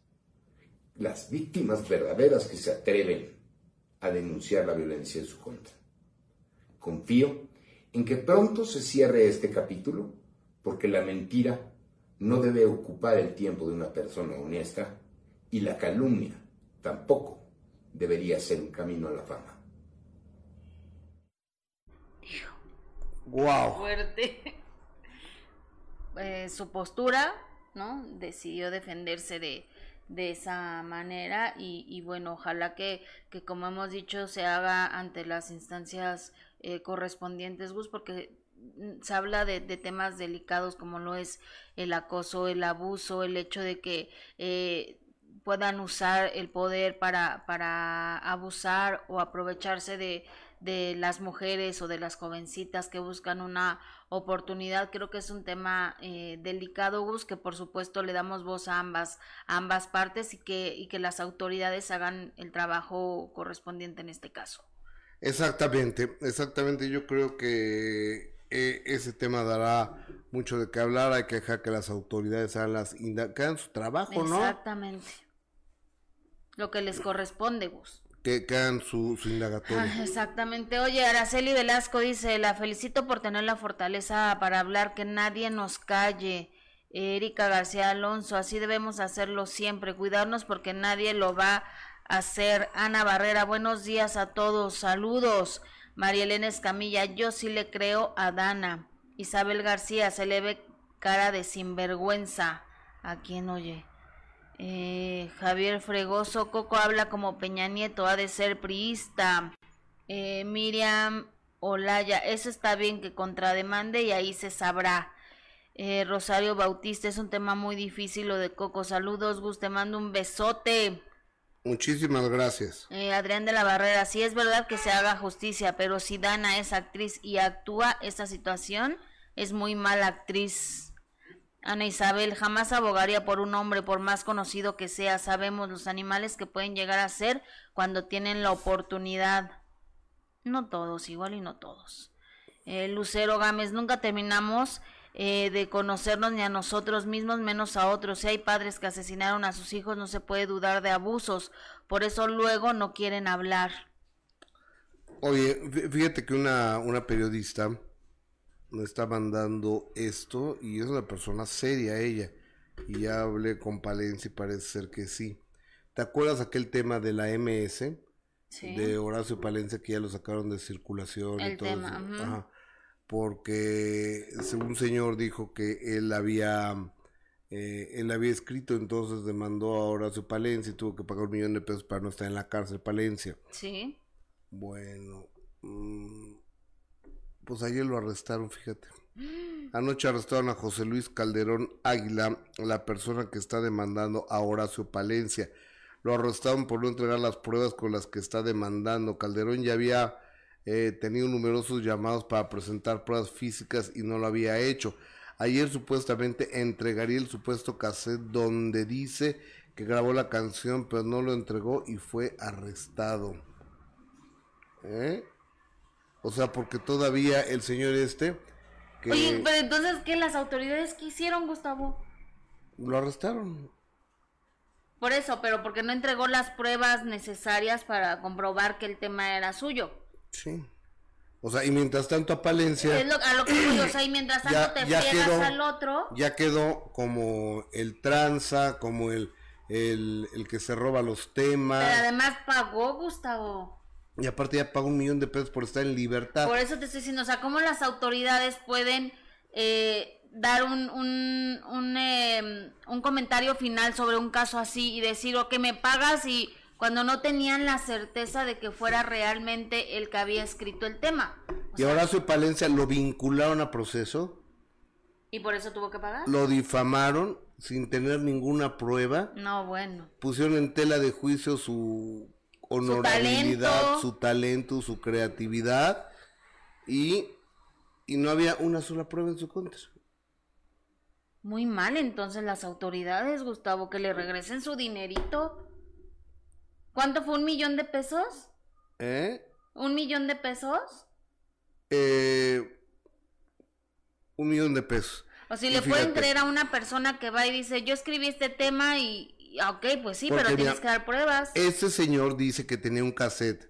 Las víctimas verdaderas que se atreven a denunciar la violencia en su contra. Confío en que pronto se cierre este capítulo porque la mentira no debe ocupar el tiempo de una persona honesta y la calumnia tampoco debería ser un camino a la fama. ¡Wow! fuerte. Eh, su postura, ¿no? Decidió defenderse de, de esa manera y, y bueno, ojalá que, que como hemos dicho se haga ante las instancias eh, correspondientes, Gus, porque se habla de, temas delicados como lo es el acoso, el abuso, el hecho de que eh, puedan usar el poder para, para abusar o aprovecharse de, de las mujeres o de las jovencitas que buscan una oportunidad. Creo que es un tema eh, delicado, Gus, que por supuesto le damos voz a ambas, ambas partes y que, y que las autoridades hagan el trabajo correspondiente en este caso. Exactamente, exactamente. Yo creo que eh, ese tema dará mucho de qué hablar. Hay que dejar que las autoridades hagan, las hagan su trabajo, ¿no? Exactamente. Lo que les corresponde, Gus que, su, indagatoria. Ah, exactamente. Oye, Araceli Velasco dice, la felicito por tener la fortaleza para hablar, que nadie nos calle. Erika García Alonso, así debemos hacerlo siempre, cuidarnos porque nadie lo va a hacer. Ana Barrera, buenos días a todos, saludos. María Elena Escamilla, yo sí le creo a Dana. Isabel García, se le ve cara de sinvergüenza. ¿A quién oye? Eh, Javier Fregoso, Coco habla como Peña Nieto, ha de ser priista. Eh, Miriam Olaya, eso está bien que contrademande y ahí se sabrá. Eh, Rosario Bautista, es un tema muy difícil lo de Coco. Saludos, Gus, te mando un besote. Muchísimas gracias. Adrián de la Barrera, sí es verdad que se haga justicia, pero si Dana es actriz y actúa esta situación, es muy mala actriz. Ana Isabel, jamás abogaría por un hombre, por más conocido que sea. Sabemos los animales que pueden llegar a ser cuando tienen la oportunidad. No todos, igual y no todos. Eh, Lucero Gámez, nunca terminamos eh, de conocernos ni a nosotros mismos, menos a otros. Si hay padres que asesinaron a sus hijos, no se puede dudar de abusos. Por eso luego no quieren hablar. Oye, fíjate que una, una periodista me está mandando esto y es una persona seria ella. Y ya hablé con Palencia y parece ser que sí. ¿Te acuerdas aquel tema de la MS? De Horacio Palencia que ya lo sacaron de circulación y todo eso. Porque un señor dijo que él había eh, él había escrito, entonces demandó a Horacio Palencia y tuvo que pagar un millón de pesos para no estar en la cárcel Palencia. Sí. Bueno, mm, pues ayer lo arrestaron, fíjate. Anoche arrestaron a José Luis Calderón Águila, la persona que está demandando a Horacio Palencia. Lo arrestaron por no entregar las pruebas con las que está demandando. Calderón ya había eh, tenido numerosos llamados para presentar pruebas físicas y no lo había hecho. Ayer supuestamente entregaría el supuesto cassette donde dice que grabó la canción, pero no lo entregó y fue arrestado. ¿Eh? O sea, porque todavía el señor este... Que Oye, pero entonces, ¿qué? ¿Las autoridades qué hicieron, Gustavo? Lo arrestaron. Por eso, pero porque no entregó las pruebas necesarias para comprobar que el tema era suyo. Sí. O sea, y mientras tanto a Palencia... Lo, a lo que o sea, y mientras tanto te friegas al otro... Ya quedó como el tranza, como el, el, el que se roba los temas. Pero además pagó, Gustavo. Y aparte ya paga un millón de pesos por estar en libertad. Por eso te estoy diciendo, o sea, ¿cómo las autoridades pueden eh, dar un, un, un, em, un, comentario final sobre un caso así y decir, o que me pagas y cuando no tenían la certeza de que fuera realmente el que había escrito el tema? y ahora su Palencia lo vincularon a proceso. ¿Y por eso tuvo que pagar? Lo difamaron sin tener ninguna prueba. No, bueno. Pusieron en tela de juicio su honorabilidad, su talento, su, creatividad y, y no había una sola prueba en su contra. Muy mal entonces las autoridades, Gustavo, que le regresen su dinerito. ¿Cuánto fue un millón de pesos? ¿Eh? ¿Un millón de pesos? Eh, un millón de pesos. O si le pueden creer a una persona que va y dice, yo escribí este tema y, ok, pues sí, pero tienes que dar pruebas. Este señor dice que tenía un cassette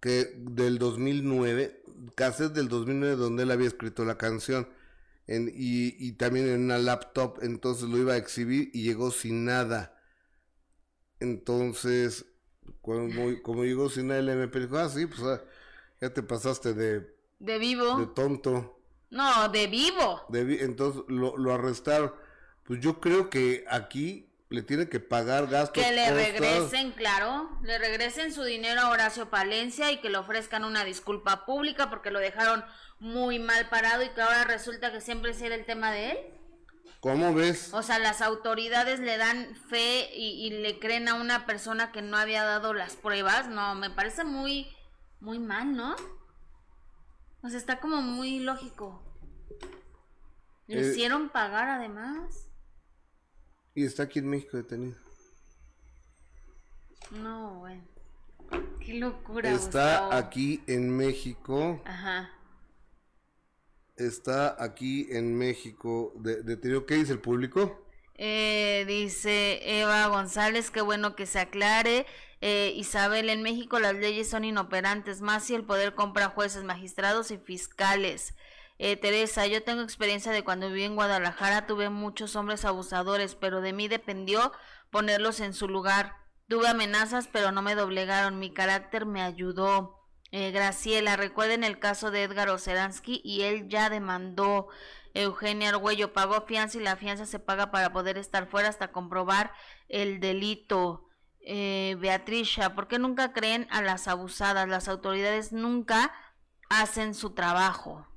que del 2009, cassette del 2009 donde él había escrito la canción y, también en una laptop, entonces lo iba a exhibir y llegó sin nada. Entonces, como, como llegó sin nada, el MP dijo, ah, sí, pues ah, ya te pasaste de... De vivo. De tonto. No, de vivo. De entonces lo, lo arrestaron. Pues yo creo que aquí le tiene que pagar gastos. Que le costas. regresen, claro, le regresen su dinero a Horacio Palencia y que le ofrezcan una disculpa pública porque lo dejaron muy mal parado y que ahora resulta que siempre será el tema de él. ¿Cómo ves? O sea, las autoridades le dan fe y, y le creen a una persona que no había dado las pruebas. No, me parece muy, muy mal, ¿no? O sea, está como muy lógico. Le Eh, hicieron pagar además. Y está aquí en México detenido. No, bueno. Qué locura. Está Gustavo. aquí en México. Ajá. Está aquí en México de- detenido. ¿Qué dice el público? Eh, dice Eva González, qué bueno que se aclare. Eh, Isabel, en México las leyes son inoperantes, más si el poder compra jueces, magistrados y fiscales. Eh, Teresa, yo tengo experiencia de cuando viví en Guadalajara, tuve muchos hombres abusadores, pero de mí dependió ponerlos en su lugar. Tuve amenazas, pero no me doblegaron, mi carácter me ayudó. Eh, Graciela, recuerden el caso de Edgar Oceransky y él ya demandó. Eugenia Argüello pagó fianza y la fianza se paga para poder estar fuera hasta comprobar el delito. Eh, Beatricia, ¿por qué nunca creen a las abusadas? Las autoridades nunca hacen su trabajo.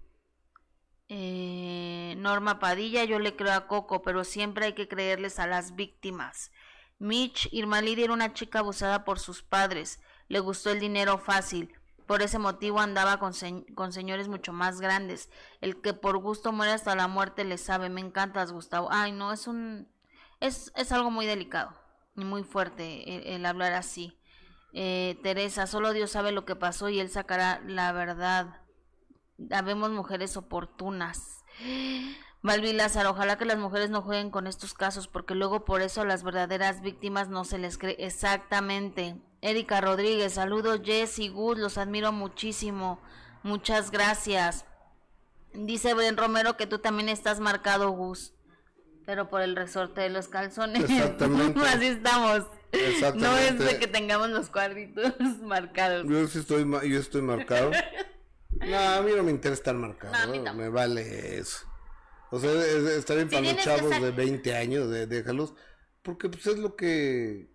Eh, Norma Padilla, yo le creo a Coco, pero siempre hay que creerles a las víctimas. Mitch, Irma Lidia era una chica abusada por sus padres. Le gustó el dinero fácil. Por ese motivo andaba con, se- con señores mucho más grandes. El que por gusto muere hasta la muerte le sabe. Me encantas, Gustavo. Ay, no, es un... Es, es algo muy delicado y muy fuerte el, el hablar así. Eh, Teresa, solo Dios sabe lo que pasó y Él sacará la verdad. Habemos mujeres oportunas. Malvi Lázaro, ojalá que las mujeres no jueguen con estos casos, porque luego por eso a las verdaderas víctimas no se les cree exactamente. Erika Rodríguez, saludos Jess y Gus, los admiro muchísimo. Muchas gracias. Dice Ben Romero que tú también estás marcado, Gus. Pero por el resorte de los calzones. Exactamente. Así estamos. No es Exactamente. de que tengamos los cuadritos marcados. Yo sí estoy, yo estoy marcado. No, a mí no me interesa estar marcado. No, a mí tampoco. me vale eso. O sea, es- es- está bien Si para los chavos de 20 años, de, déjalos. Porque pues es lo que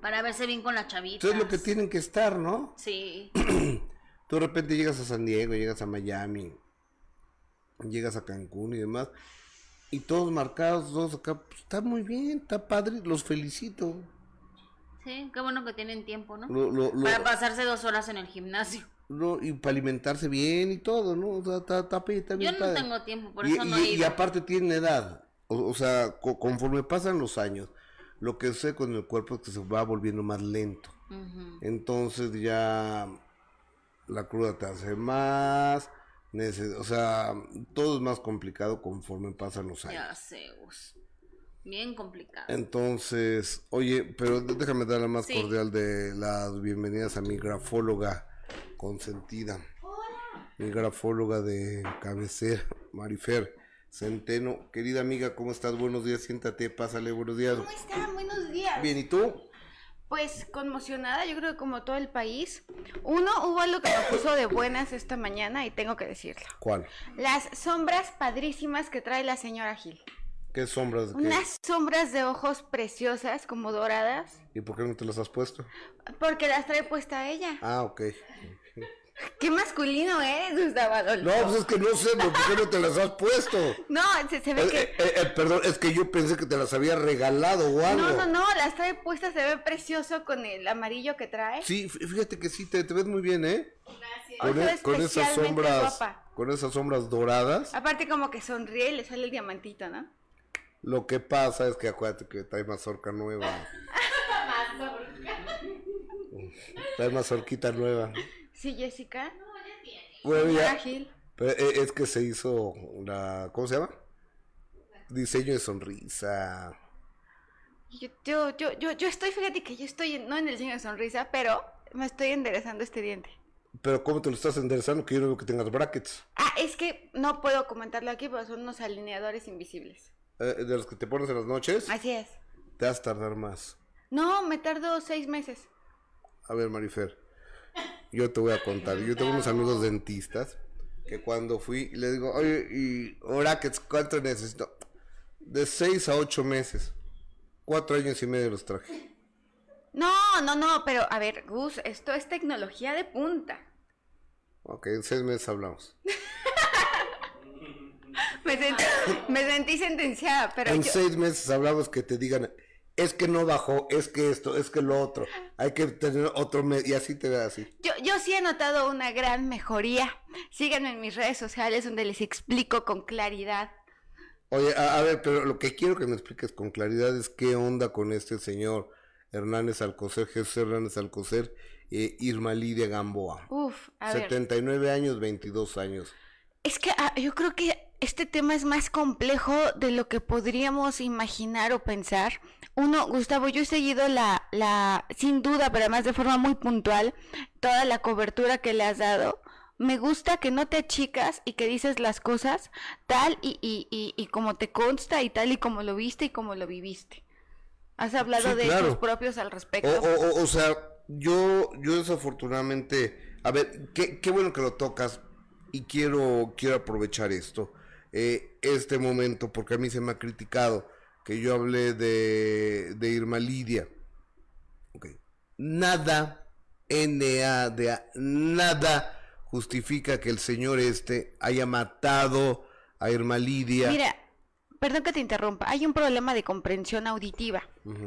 Para verse bien con la chavita. pues, es lo que tienen que estar, ¿no? Sí. Tú de repente llegas a San Diego, llegas a Miami, llegas a Cancún y demás, y todos marcados, todos acá, pues, está muy bien, está padre, los felicito. Sí, qué bueno que tienen tiempo, ¿no? Lo, lo, lo- Para pasarse dos horas en el gimnasio. Lo- y para alimentarse bien y todo, ¿no? O sea, está, está, está Yo bien no padre. tengo tiempo, por y, eso no y- he y ido. aparte tienen edad, o, o sea, co- conforme pasan los años, lo que sucede con el cuerpo es que se va volviendo más lento. Entonces ya la cruda te hace más, o sea, todo es más complicado conforme pasan los años. Ya sé. Bien complicado. Entonces, oye, pero déjame dar la más Sí. cordial de las bienvenidas a mi grafóloga consentida. Mi grafóloga de cabecera, Marifer Centeno. Querida amiga, ¿cómo estás? Buenos días, siéntate, pásale, buenos días. ¿Cómo están? Buenos días. Bien, ¿y tú? Pues conmocionada, yo creo que como todo el país. Uno, hubo algo que me puso de buenas esta mañana y tengo que decirlo. ¿Cuál? Las sombras padrísimas que trae la señora Gil. ¿Qué sombras? qué? Unas sombras de ojos preciosas, como doradas, ¿Y por qué no te las has puesto? porque las trae puesta ella. Ah, ok. Qué masculino eres, Gustavo Adolfo. No, pues es que no sé, ¿por qué no te las has puesto? No, se, se ve Eh, que... eh, eh, perdón, es que yo pensé que te las había regalado o algo. No, no, no, las trae puestas, se ve precioso con el amarillo que trae. Sí, fí- fíjate que sí, te, te ves muy bien, ¿eh? Con, Hoy e- con esas sombras, guapa. con esas sombras doradas. Aparte como que sonríe y le sale el diamantito, ¿no? Lo que pasa es que acuérdate que trae mazorca nueva. trae mazorquita nueva. Sí, Jessica. Bueno, Señora ya, Gil. pero, eh, es que se hizo la, ¿cómo se llama? Diseño de sonrisa. Yo, yo, yo, yo, yo estoy, fíjate que yo estoy, en- no en el diseño de sonrisa, pero me estoy enderezando este diente. Pero ¿cómo te lo estás enderezando? Que yo no veo que tengas brackets. Ah, es que no puedo comentarlo aquí, pero son unos alineadores invisibles. Eh, de los que te pones en las noches, Así es. te vas a tardar más. No, me tardo seis meses. A ver, Marifer, yo te voy a contar. Yo tengo unos amigos dentistas que cuando fui le digo, oye, y brackets, ¿cuánto necesito? De seis a ocho meses. Cuatro años y medio los traje. No, no, no, pero a ver, Gus, esto es tecnología de punta. Ok, en seis meses hablamos. Me sentí, me sentí sentenciada, pero en yo- seis meses hablamos que te digan, es que no bajó, es que esto, es que lo otro. Hay que tener otro mes y así te ve así. Yo, yo sí he notado una gran mejoría. Síganme en mis redes sociales donde les explico con claridad. Oye, a, a ver, pero lo que quiero que me expliques con claridad es qué onda con este señor Hernández Alcocer, Jesús Hernández Alcocer, eh, Irma Lidia Gamboa. Uf, a ver. 79 años, 22 años. Es que ah, yo creo que este tema es más complejo de lo que podríamos imaginar o pensar. Uno, Gustavo, yo he seguido la, la, sin duda, pero además de forma muy puntual, toda la cobertura que le has dado. Me gusta que no te achicas y que dices las cosas tal y, y, y, y como te consta y tal y como lo viste y como lo viviste. Has hablado Sí, de claro. hechos propios al O, respecto. o, o, o sea, yo, yo desafortunadamente, a ver, qué, qué bueno que lo tocas y quiero, quiero aprovechar esto, eh, este momento, porque a mí se me ha criticado que yo hablé de, de Irma Lidia. Ok. Nada, N-A-D-A, nada justifica que el señor este haya matado a Irma Lidia. Mira, perdón que te interrumpa, hay un problema de comprensión auditiva.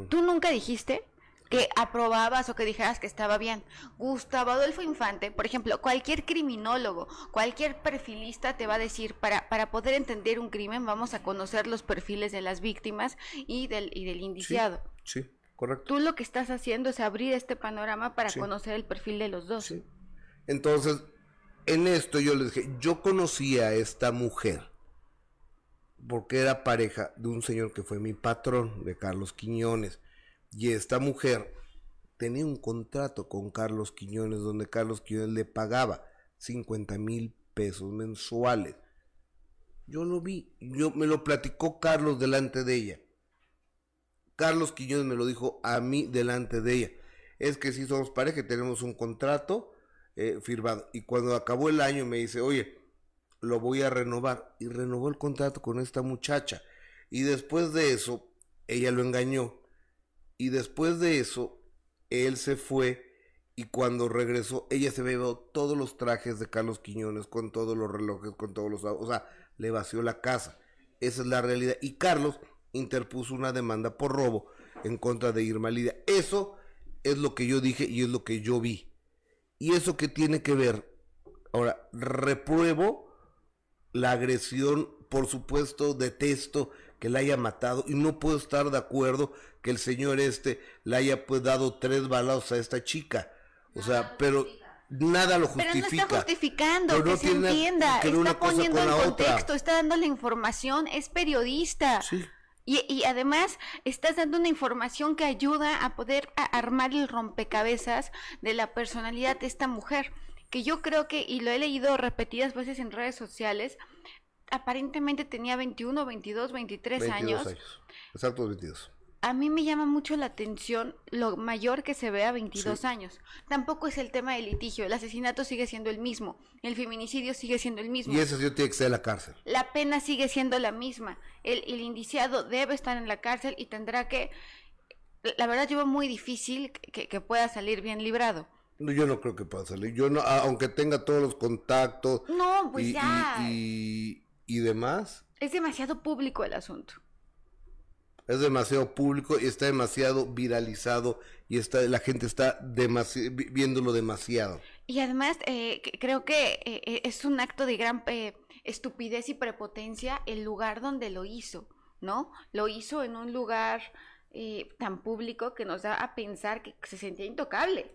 Tú nunca dijiste que aprobabas o que dijeras que estaba bien. Gustavo Adolfo Infante, por ejemplo, cualquier criminólogo, cualquier perfilista te va a decir, para, para poder entender un crimen vamos a conocer los perfiles de las víctimas y del, y del Sí, indiciado. sí, correcto. Tú lo que estás haciendo es abrir este panorama para Sí. conocer el perfil de los dos. Sí. Entonces, en esto yo les dije, yo conocí a esta mujer porque era pareja de un señor que fue mi patrón, de Carlos Quiñones. Y esta mujer tenía un contrato con Carlos Quiñones donde Carlos Quiñones le pagaba 50 mil pesos mensuales. Yo lo vi, yo me lo platicó Carlos delante de ella. Carlos Quiñones me lo dijo a mí delante de ella. Es que si somos pareja, tenemos un contrato eh, firmado. Y cuando acabó el año me dice, oye, lo voy a renovar. Y renovó el contrato con esta muchacha. Y después de eso, ella lo engañó. Y después de eso, él se fue. Y cuando regresó, ella se bebió todos los trajes de Carlos Quiñones, con todos los relojes, con todos los... O sea, le vació la casa. Esa es la realidad. Y Carlos interpuso una demanda por robo en contra de Irma Lidia. Eso es lo que yo dije y es lo que yo vi. ¿Y eso qué tiene que ver? Ahora, repruebo la agresión, por supuesto, detesto que la haya matado y no puedo estar de acuerdo que el señor este le haya pues dado tres balazos a esta chica. O sea, pero nada lo Pero justifica. no está justificando, Pero que no se tiene entienda, que está poniendo la contexto, otra. está dando la información, es periodista. Sí. Y, y además estás dando una información que ayuda a poder a- armar el rompecabezas de la personalidad de esta mujer, que yo creo que, y lo he leído repetidas veces en redes sociales, aparentemente tenía 21, 22, 23 22 años. años. Exactos 22. A mí me llama mucho la atención lo mayor que se ve a 22 Sí. años. Tampoco es el tema del litigio, el asesinato sigue siendo el mismo, el feminicidio sigue siendo el mismo. Y ese sí tiene que ser la cárcel. La pena sigue siendo la misma. El, el indiciado debe estar en la cárcel y tendrá que... La verdad, yo veo muy difícil que, que pueda salir bien librado. No, yo no creo que pueda salir. Yo no, aunque tenga todos los contactos No, pues y, ya. y, y- y demás, Es demasiado público el asunto. es demasiado público y está demasiado viralizado y está la gente está demasi- viéndolo demasiado. Y además, eh, creo que eh, eh, es un acto de gran eh, estupidez y prepotencia el lugar donde lo hizo, ¿no? Lo hizo en un lugar tan público que nos da a pensar que se sentía intocable.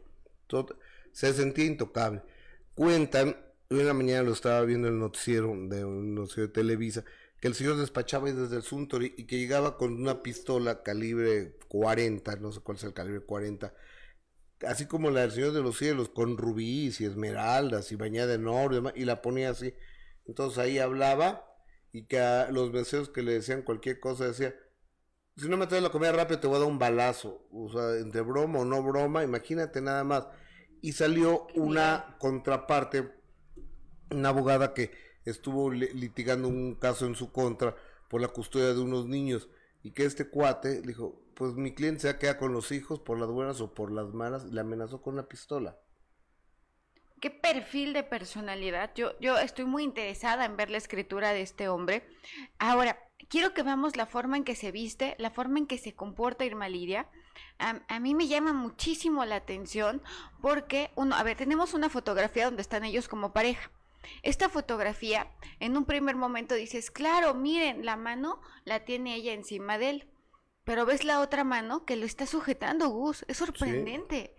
Tot- se sentía intocable. Cuentan, hoy en la mañana lo estaba viendo en el noticiero de un noticiero de Televisa, que el señor despachaba desde el Suntory y que llegaba con una pistola calibre 40, no sé cuál es el calibre 40, así como la del Señor de los Cielos, con rubíes y esmeraldas y bañada en oro y, demás, y la ponía así. Entonces ahí hablaba y que a los meseros que le decían cualquier cosa decía, si no me traes la comida rápido te voy a dar un balazo. O sea, entre broma o no broma, imagínate nada más. Y salió una contraparte, una abogada que estuvo li- litigando un caso en su contra por la custodia de unos niños y que este cuate dijo, pues mi cliente se queda con los hijos por las buenas o por las malas y le amenazó con una pistola. ¿Qué perfil de personalidad? Yo, yo estoy muy interesada en ver la escritura de este hombre. Ahora, quiero que veamos la forma en que se viste, la forma en que se comporta Irma Lidia. A, mí me llama muchísimo la atención porque, uno, a ver, tenemos una fotografía donde están ellos como pareja. Esta fotografía, en un primer momento dices, claro, miren, la mano la tiene ella encima de él. Pero ves la otra mano que lo está sujetando, Gus. Es sorprendente.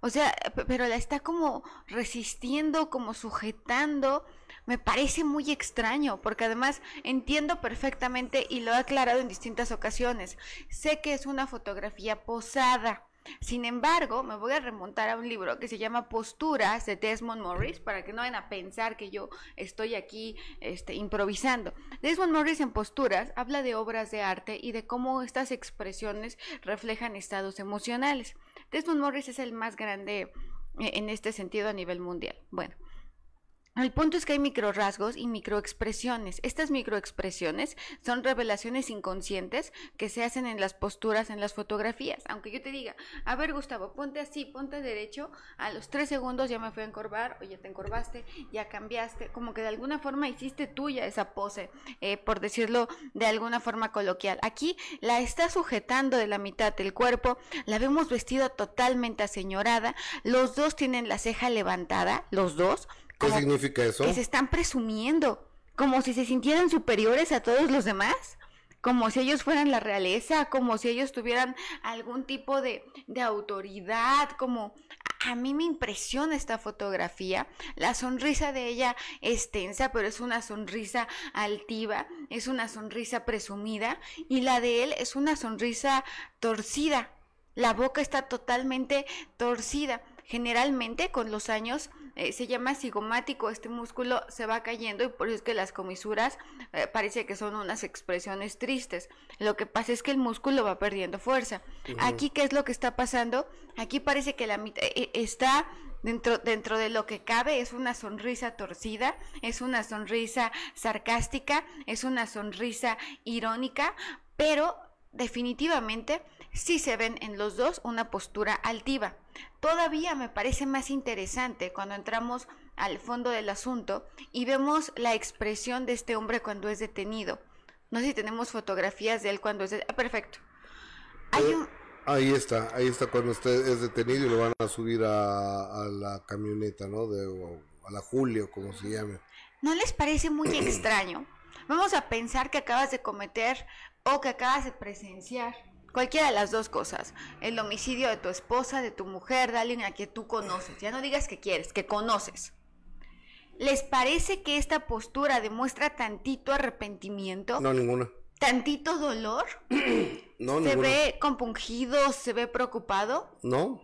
O sea, pero la está como resistiendo, como sujetando. Me parece muy extraño, porque además entiendo perfectamente y lo he aclarado en distintas ocasiones. Sé que es una fotografía posada. Sin embargo, me voy a remontar a un libro que se llama Posturas de Desmond Morris, para que no vayan a pensar que yo estoy aquí este, improvisando. Desmond Morris en Posturas habla de obras de arte y de cómo estas expresiones reflejan estados emocionales. Desmond Morris es el más grande eh, en este sentido a nivel mundial. Bueno, el punto es que hay microrasgos y microexpresiones. Estas microexpresiones son revelaciones inconscientes que se hacen en las posturas, en las fotografías. Aunque yo te diga, a ver Gustavo, ponte así, ponte derecho, a los tres segundos ya me fui a encorvar, o ya te encorvaste, ya cambiaste, como que de alguna forma hiciste tuya esa pose, eh, por decirlo de alguna forma coloquial. Aquí la está sujetando de la mitad del cuerpo, la vemos vestida totalmente aseñorada, los dos tienen la ceja levantada, los dos ¿Qué significa eso? Que se están presumiendo, como si se sintieran superiores a todos los demás, como si ellos fueran la realeza, como si ellos tuvieran algún tipo de, de autoridad, como a mí me impresiona esta fotografía. La sonrisa de ella es tensa, pero es una sonrisa altiva, es una sonrisa presumida, y la de él es una sonrisa torcida. La boca está totalmente torcida. Generalmente con los años eh, se llama cigomático, este músculo se va cayendo y por eso es que las comisuras eh, parece que son unas expresiones tristes. Lo que pasa es que el músculo va perdiendo fuerza. Aquí, ¿qué es lo que está pasando? Aquí parece que la mitad eh, está dentro, dentro de lo que cabe, es una sonrisa torcida, es una sonrisa sarcástica, es una sonrisa irónica, pero definitivamente sí se ven en los dos una postura altiva. Todavía me parece más interesante cuando entramos al fondo del asunto y vemos la expresión de este hombre cuando es detenido. No sé si tenemos fotografías de él cuando es detenido. Ah, perfecto. Eh, ahí está, ahí está cuando usted es detenido y lo van a subir a, la camioneta, ¿no? De, a la Julio, como se llame. ¿No les parece muy extraño? Vamos a pensar que acabas de cometer o que acabas de presenciar Cualquiera de las dos cosas. El homicidio de tu esposa, de tu mujer, de alguien a quien tú conoces. Ya no digas que quieres, que conoces. ¿Les parece que esta postura demuestra tantito arrepentimiento? No, ninguna. ¿Tantito dolor? no, ¿Se ve compungido? ¿Se ve preocupado? No.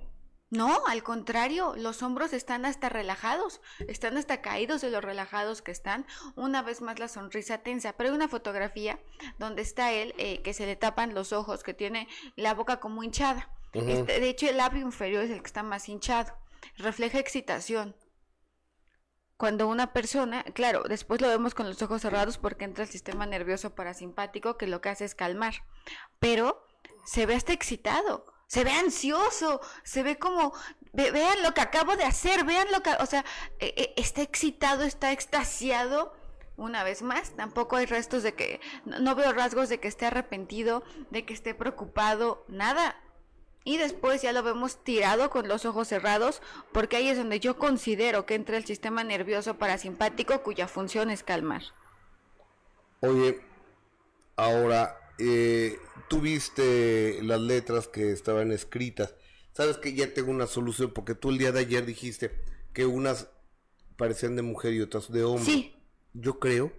No, al contrario, los hombros están hasta relajados, están hasta caídos de los relajados que están. Una vez más la sonrisa tensa, pero hay una fotografía donde está él, eh, que se le tapan los ojos, que tiene la boca como hinchada. Este, de hecho, el labio inferior es el que está más hinchado. Refleja excitación. Cuando una persona, claro, después lo vemos con los ojos cerrados porque entra el sistema nervioso parasimpático que lo que hace es calmar, pero se ve hasta excitado se ve ansioso, se ve como, vean lo que acabo de hacer, vean lo que, o sea, e, e, está excitado, está extasiado. Una vez más, tampoco hay restos de que, no veo rasgos de que esté arrepentido, de que esté preocupado, nada. Y después ya lo vemos tirado con los ojos cerrados, porque ahí es donde yo considero que entra el sistema nervioso parasimpático cuya función es calmar. Oye, ahora, eh, tuviste las letras que estaban escritas. Sabes que ya tengo una solución porque tú el día de ayer dijiste que unas parecían de mujer y otras de hombre. Sí. Yo creo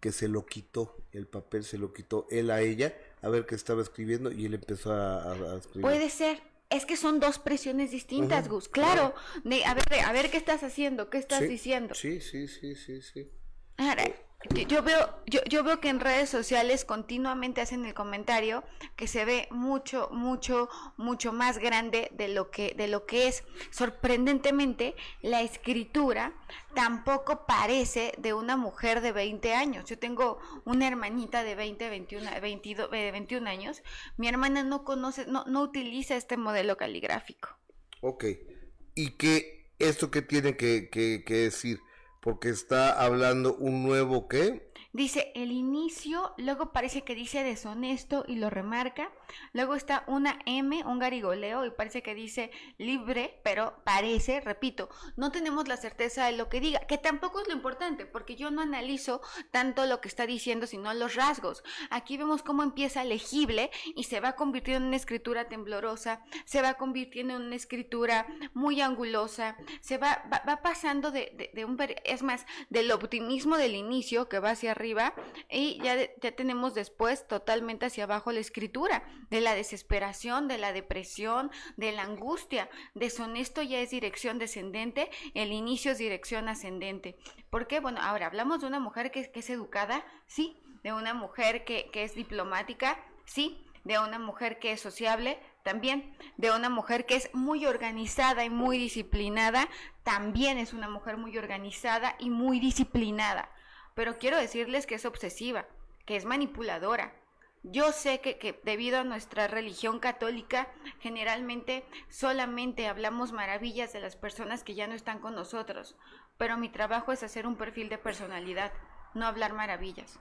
que se lo quitó, el papel se lo quitó él a ella, a ver qué estaba escribiendo y él empezó a, escribir. Puede ser. Es que son dos presiones distintas, Gus. Claro. a ver, a ver qué estás haciendo, qué estás diciendo. Sí, sí, sí, sí, sí. Ahora, yo, veo, yo, yo veo que en redes sociales continuamente hacen el comentario que se ve mucho, mucho, mucho más grande de lo que, de lo que es. Sorprendentemente, la escritura tampoco parece de una mujer de 20 años. Yo tengo una hermanita de 20, 21, 22, 21 años. Mi hermana no conoce, no, no utiliza este modelo caligráfico. Ok. ¿Y qué, esto qué tiene que, que, que decir? Porque está hablando un nuevo qué? Dice el inicio, luego parece que dice deshonesto y lo remarca. Luego está una M, un garigoleo, y parece que dice libre, pero parece, repito, no tenemos la certeza de lo que diga, que tampoco es lo importante, porque yo no analizo tanto lo que está diciendo, sino los rasgos. Aquí vemos cómo empieza legible y se va convirtiendo en una escritura temblorosa, se va convirtiendo en una escritura muy angulosa, se va, va, pasando de, de un, es más, del optimismo del inicio que va hacia arriba y ya, ya tenemos después totalmente hacia abajo la escritura, de la desesperación, de la depresión, de la angustia. Deshonesto ya es dirección descendente, el inicio es dirección ascendente. ¿Por qué? Bueno, ahora hablamos de una mujer que, que es educada, sí, de una mujer que, que es diplomática, sí, de una mujer que es sociable, también. De una mujer que es muy organizada y muy disciplinada, también es una mujer muy organizada y muy disciplinada pero quiero decirles que es obsesiva, que es manipuladora. Yo sé que, debido a nuestra religión católica, generalmente solamente hablamos maravillas de las personas que ya no están con nosotros, pero mi trabajo es hacer un perfil de personalidad, no hablar maravillas.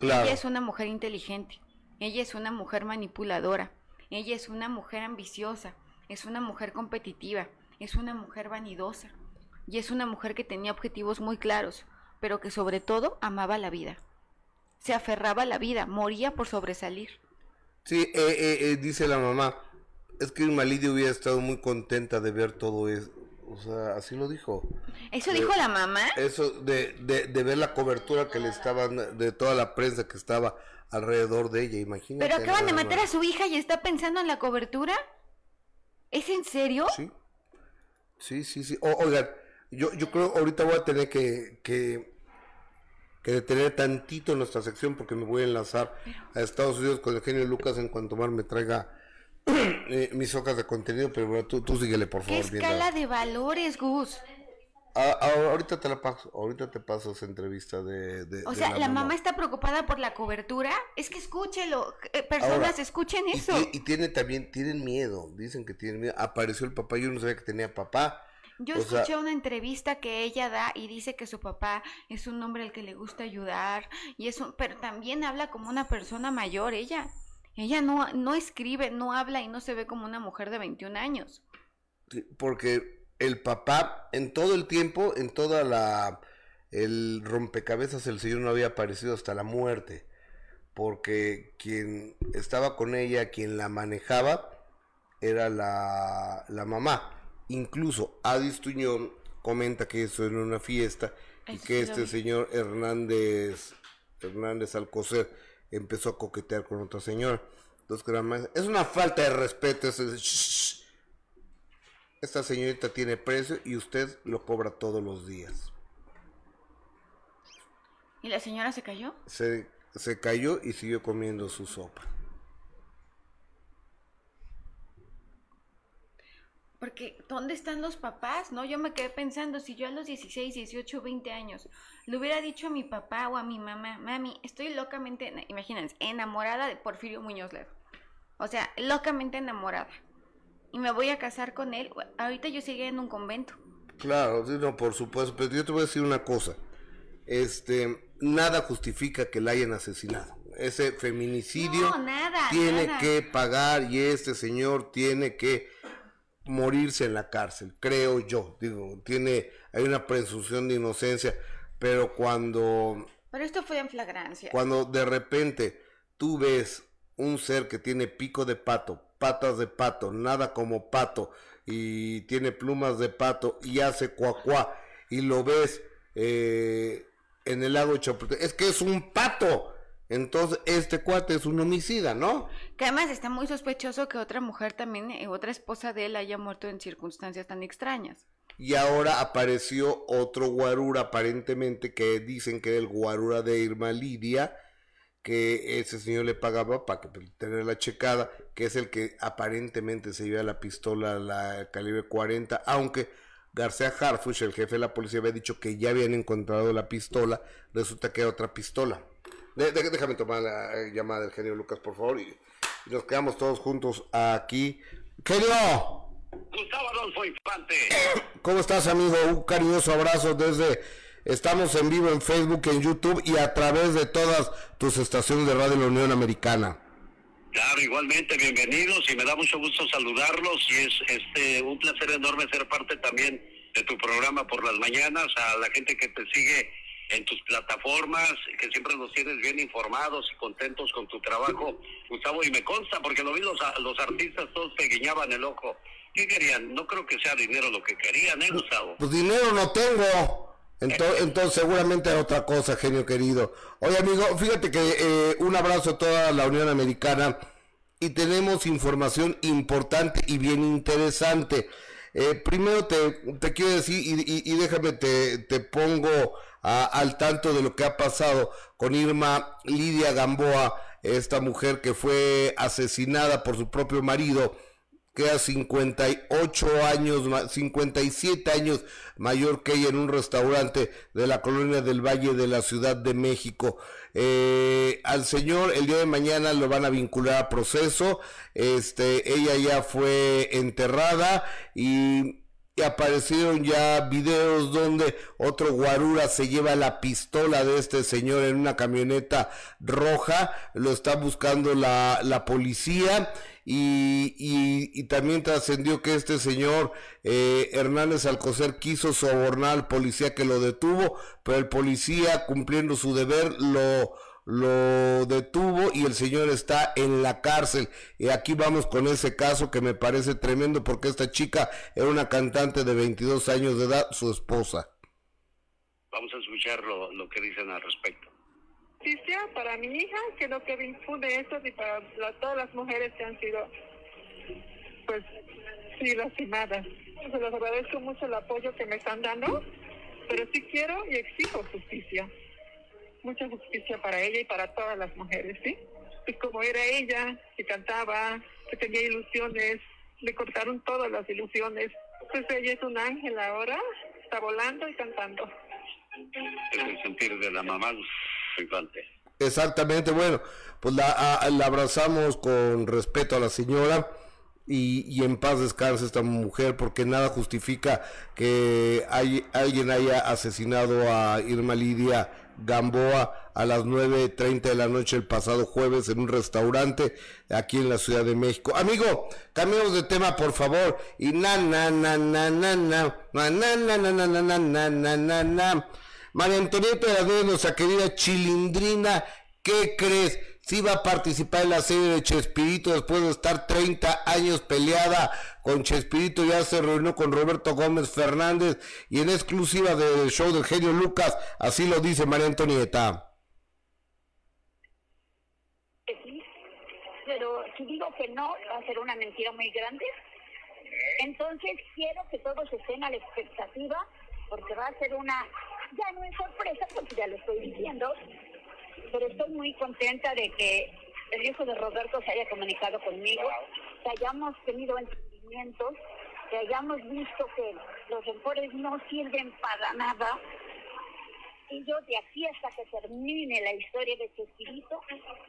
Ella es una mujer inteligente, ella es una mujer manipuladora, ella es una mujer ambiciosa, es una mujer competitiva, es una mujer vanidosa y es una mujer que tenía objetivos muy claros pero que sobre todo amaba la vida. Se aferraba a la vida, moría por sobresalir. Sí, eh, eh, eh, dice la mamá, es que Malidi hubiera estado muy contenta de ver todo eso. O sea, así lo dijo. ¿Eso dijo la mamá? Eso, de, de, de, ver la cobertura que le estaban, de toda la prensa que estaba alrededor de ella, imagínate. ¿Pero acaban de matar a su hija y está pensando en la cobertura? ¿Es en serio? Sí. Sí, sí, sí. oigan, yo, yo creo ahorita voy a tener que, que, detener tantito nuestra sección porque me voy a enlazar a Estados Unidos con el genio Lucas en cuanto Mar me traiga eh, mis hojas de contenido, pero bueno, tú, tú síguele por favor. ¿Qué escala de valores, Gus? Ah, ah, ahorita te la paso, ahorita te paso esa entrevista de... o sea, la, mamá. está preocupada por la cobertura. Es que escúchelo, eh, personas escuchen eso. Y, y, tiene también, tienen miedo, dicen que tienen miedo. Apareció el papá, yo no sabía que tenía papá. Yo escuché una entrevista que ella da y dice que su papá es un hombre al que le gusta ayudar y es pero también habla como una persona mayor ella. Ella no, no escribe, no habla y no se ve como una mujer de 21 años. porque el papá en todo el tiempo, en toda la el rompecabezas el señor no había aparecido hasta la muerte, porque quien estaba con ella, quien la manejaba era la, la mamá Incluso Adis Tuñón comenta que eso en una fiesta y que este señor Hernández Hernández Alcocer empezó a coquetear con otra señora. Entonces, es una falta de respeto. Esta señorita tiene precio y usted lo cobra todos los días. ¿Y la señora se cayó? Se, se cayó y siguió comiendo su sopa. Porque, ¿dónde están los papás? No, yo me quedé pensando, si yo a los 16, 18, 20 años le hubiera dicho a mi papá o a mi mamá, mami, estoy locamente, imagínense, enamorada de Porfirio Muñoz Ledo. O sea, locamente enamorada. Y me voy a casar con él. Ahorita yo sigue en un convento. Claro, no, por supuesto. Pero yo te voy a decir una cosa. Este, nada justifica que la hayan asesinado. Ese feminicidio tiene que pagar y este señor tiene que morirse en la cárcel, creo yo. Digo, tiene, hay una presunción de inocencia, pero cuando... Pero esto fue en flagrancia. Cuando de repente tú ves un ser que tiene pico de pato, patas de pato, nada como pato, y tiene plumas de pato, y hace cuacuá, y lo ves eh, en el lago Chapultepec, es que es un pato. Entonces, este cuate es un homicida, ¿no? Que además está muy sospechoso que otra mujer también, eh, otra esposa de él, haya muerto en circunstancias tan extrañas. y ahora apareció otro guarura aparentemente que dicen que era el guarura de Irma Lidia, que ese señor le pagaba para que tener la checada, que es el que aparentemente se lleva la pistola la calibre 40, aunque García Harfush, el jefe de la policía, había dicho que ya habían encontrado la pistola, resulta que era otra pistola. Déjame tomar la eh, llamada del genio Lucas, por favor, y, nos quedamos todos juntos aquí. ¡Genio! Gustavo Adolfo Infante. ¿Cómo estás, amigo? Un cariñoso abrazo desde... Estamos en vivo en Facebook, en YouTube y a través de todas tus estaciones de radio de la Unión Americana. Claro, igualmente, bienvenidos y me da mucho gusto saludarlos y es este un placer enorme ser parte también de tu programa por las mañanas, a la gente que te sigue en tus plataformas, que siempre nos tienes bien informados y contentos con tu trabajo, Gustavo, y me consta, porque lo vi los, los artistas todos te guiñaban el ojo. ¿Qué querían? No creo que sea dinero lo que querían, ¿eh, Gustavo? Pues dinero no tengo. Entonces, entonces seguramente era otra cosa, genio querido. Oye, amigo, fíjate que eh, un abrazo a toda la Unión Americana y tenemos información importante y bien interesante. Eh, primero te, te, quiero decir y, y, déjame te, te pongo al tanto de lo que ha pasado con Irma Lidia Gamboa, esta mujer que fue asesinada por su propio marido queda 58 años, 57 años mayor que ella en un restaurante de la colonia del Valle de la Ciudad de México. Eh, al señor el día de mañana lo van a vincular a proceso. Este, ella ya fue enterrada y y aparecieron ya videos donde otro guarura se lleva la pistola de este señor en una camioneta roja, lo está buscando la, la policía. Y, y, también trascendió que este señor eh, Hernández Alcocer quiso sobornar al policía que lo detuvo, pero el policía cumpliendo su deber lo lo detuvo y el señor está en la cárcel. Y aquí vamos con ese caso que me parece tremendo porque esta chica era una cantante de 22 años de edad, su esposa. Vamos a escuchar lo, lo que dicen al respecto. Justicia para mi hija, que lo que me infunde esto y para todas las mujeres que han sido, pues, sí, lastimadas. Se los agradezco mucho el apoyo que me están dando, pero sí quiero y exijo justicia mucha justicia para ella y para todas las mujeres, ¿sí? Pues como era ella, que cantaba, que tenía ilusiones, le cortaron todas las ilusiones. Pues ella es un ángel ahora, está volando y cantando. Es el sentir de la mamá infante. Exactamente, bueno, pues la, la abrazamos con respeto a la señora. Y, y, en paz descanse esta mujer porque nada justifica que hay, alguien haya asesinado a Irma Lidia Gamboa a las 9.30 de la noche el pasado jueves en un restaurante aquí en la Ciudad de México. Amigo, cambiamos de tema por favor. Y na na na na na na na na na na na na na na na na María Antonieta de las nuestra querida Chilindrina, ¿qué crees? Si va a participar en la serie de Chespirito después de estar 30 años peleada con Chespirito, ya se reunió con Roberto Gómez Fernández y en exclusiva del show del genio Lucas, así lo dice María Antonieta. Sí, pero si digo que no, va a ser una mentira muy grande. Entonces quiero que todos estén a la expectativa, porque va a ser una, ya no es sorpresa, porque ya lo estoy diciendo, pero estoy muy contenta de que el hijo de Roberto se haya comunicado conmigo, que hayamos tenido entendimientos, que hayamos visto que los rencores no sirven para nada. Y yo de aquí hasta que termine la historia de espíritu,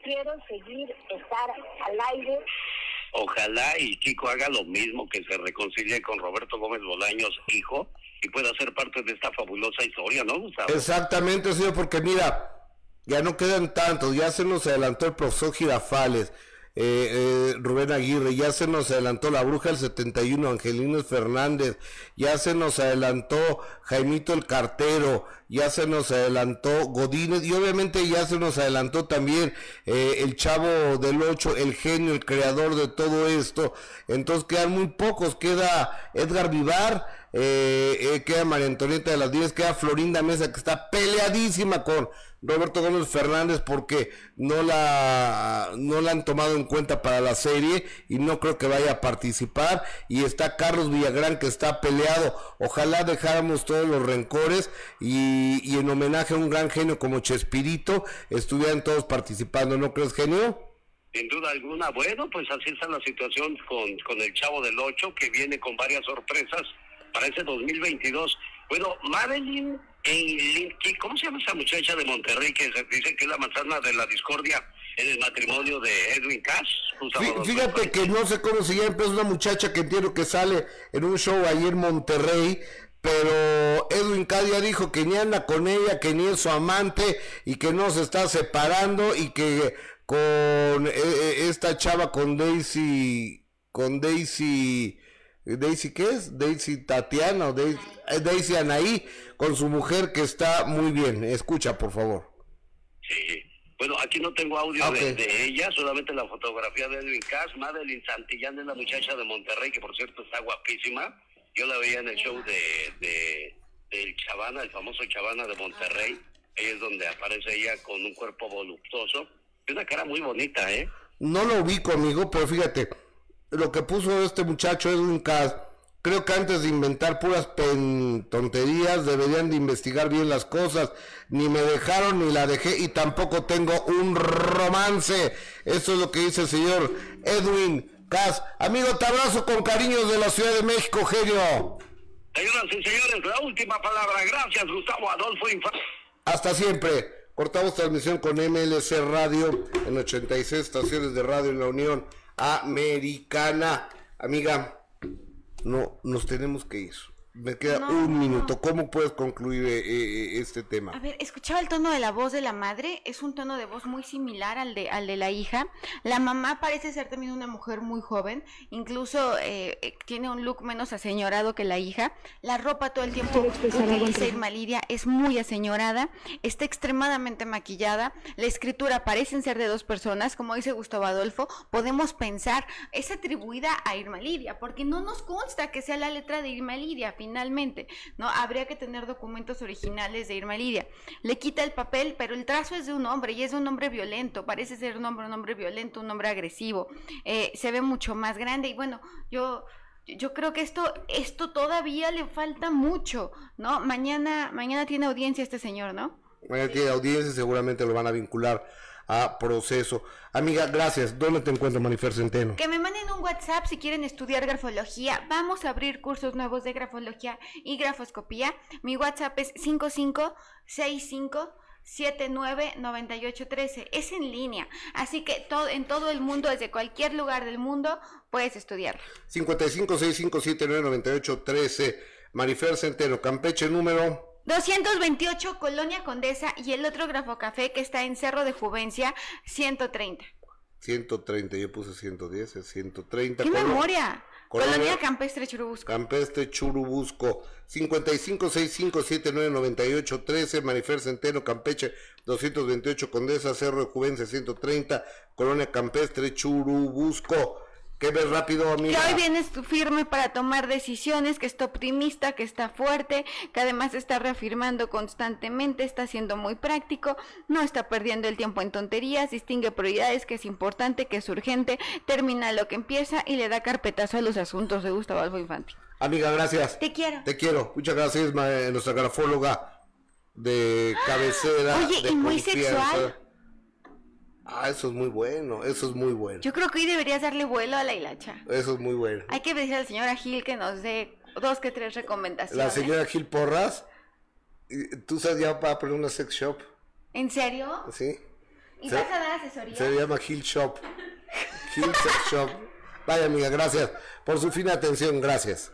quiero seguir estar al aire. Ojalá y Chico haga lo mismo, que se reconcilie con Roberto Gómez Bolaños, hijo, y pueda ser parte de esta fabulosa historia, ¿no, Gustavo? Exactamente, señor, porque mira, ya no quedan tantos, ya se nos adelantó el profesor Girafales, eh, eh, Rubén Aguirre, ya se nos adelantó la bruja del 71, Angelino Fernández, ya se nos adelantó Jaimito el Cartero, ya se nos adelantó Godínez y obviamente ya se nos adelantó también eh, el chavo del 8, el genio, el creador de todo esto. Entonces quedan muy pocos, queda Edgar Vivar, eh, eh, queda María Antonieta de las 10, queda Florinda Mesa que está peleadísima con Roberto Gómez Fernández porque no la, no la han tomado en cuenta para la serie y no creo que vaya a participar. Y está Carlos Villagrán que está peleado. Ojalá dejáramos todos los rencores y, en homenaje a un gran genio como Chespirito estuvieran todos participando. ¿No crees, genio? Sin duda alguna. Bueno, pues así está la situación con, con el Chavo del Ocho, que viene con varias sorpresas para ese 2022. Bueno, Madeline ¿cómo se llama esa muchacha de Monterrey que se dice que es la manzana de la discordia en el matrimonio de Edwin Cass? Fíjate que no sé cómo se llama, pero es una muchacha que entiendo que sale en un show ahí en Monterrey, pero Edwin Cass ya dijo que ni anda con ella, que ni es su amante y que no se está separando y que con eh, eh, esta chava, con Daisy, con Daisy Daisy, ¿qué es? Daisy Tatiana o Daisy, eh, Daisy Anaí con su mujer que está muy bien. Escucha, por favor. Sí. Bueno, aquí no tengo audio de, ella, solamente la fotografía de Edwin Cass. Madeline Santillán es la muchacha de Monterrey, que por cierto está guapísima. Yo la veía en el show de, de del Chavana, el famoso Chavana de Monterrey. Ahí es donde aparece ella con un cuerpo voluptuoso. Es una cara muy bonita, ¿eh? No lo vi conmigo, pero fíjate, lo que puso este muchacho Edwin Cass, creo que antes de inventar puras tonterías deberían de investigar bien las cosas. Ni me dejaron ni la dejé y tampoco tengo un romance. Eso es lo que dice el señor Edwin Cass. Amigo, te abrazo con cariños de la Ciudad de México, genio. Señoras y señores, la última palabra. Gracias, Gustavo Adolfo Infante. Hasta siempre. Cortamos transmisión con MLC Radio en 86 estaciones de radio en la Unión americana. Amiga, no, nos tenemos que ir. Me queda un minuto. ¿Cómo puedes concluir eh, eh, este tema? A ver, escuchaba el tono de la voz de la madre. Es un tono de voz muy similar al de, al de la hija. La mamá parece ser también una mujer muy joven. Incluso eh, tiene un look menos aseñorado que la hija. La ropa todo el tiempo que utiliza Irma Lidia es muy aseñorada. Está extremadamente maquillada. La escritura parecen ser de dos personas. Como dice Gustavo Adolfo, podemos pensar, es atribuida a Irma Lidia, porque no nos consta que sea la letra de Irma Lidia finalmente, ¿no? Habría que tener documentos originales de Irma Lidia. Le quita el papel, pero el trazo es de un hombre y es de un hombre violento, parece ser un hombre, un hombre violento, un hombre agresivo, eh, se ve mucho más grande y bueno, yo yo creo que esto, esto todavía le falta mucho, ¿no? Mañana, mañana tiene audiencia este señor, ¿no? Mañana tiene audiencia, seguramente lo van a vincular a proceso. Amiga, gracias. ¿Dónde te encuentro, Manifer Centeno? Que me manden un WhatsApp si quieren estudiar grafología. Vamos a abrir cursos nuevos de grafología y grafoscopía. Mi WhatsApp es 5565 799813. Es en línea, así que todo, en todo el mundo, desde cualquier lugar del mundo, puedes estudiar. 5565799813. Marifer Centeno, Campeche número 228 Colonia Condesa y el otro Grafocafé que está en Cerro de Juvencia 130. 130, yo puse 110, es 130. ¡Qué memoria! Colonia, Campestre Churubusco. Campestre Churubusco. 5565799813, Manifer Centeno, Campeche 228, Condesa, Cerro de Juvencia 130, Colonia Campestre Churubusco. ¿Qué ves rápido, amiga? Que hoy vienes firme para tomar decisiones, que está optimista, que está fuerte, que además está reafirmando constantemente, está siendo muy práctico, no está perdiendo el tiempo en tonterías, distingue prioridades, que es importante, que es urgente, termina lo que empieza y le da carpetazo a los asuntos de Gustavo Alfo Infante. Amiga, gracias. Te quiero. Te quiero. Muchas gracias, nuestra grafóloga de cabecera. Oye, y muy sexual. Ah, eso es muy bueno, eso es muy bueno. Yo creo que hoy deberías darle vuelo a la hilacha. Eso es muy bueno. Hay que decirle a la señora Gil que nos dé dos que tres recomendaciones. La señora Gil Porras, tú sabes ya para poner una sex shop. ¿En serio? Sí. ¿Y vas a dar asesoría? Se llama Gil Shop. Gil Sex Shop. Vaya amiga, gracias por su fina atención, gracias.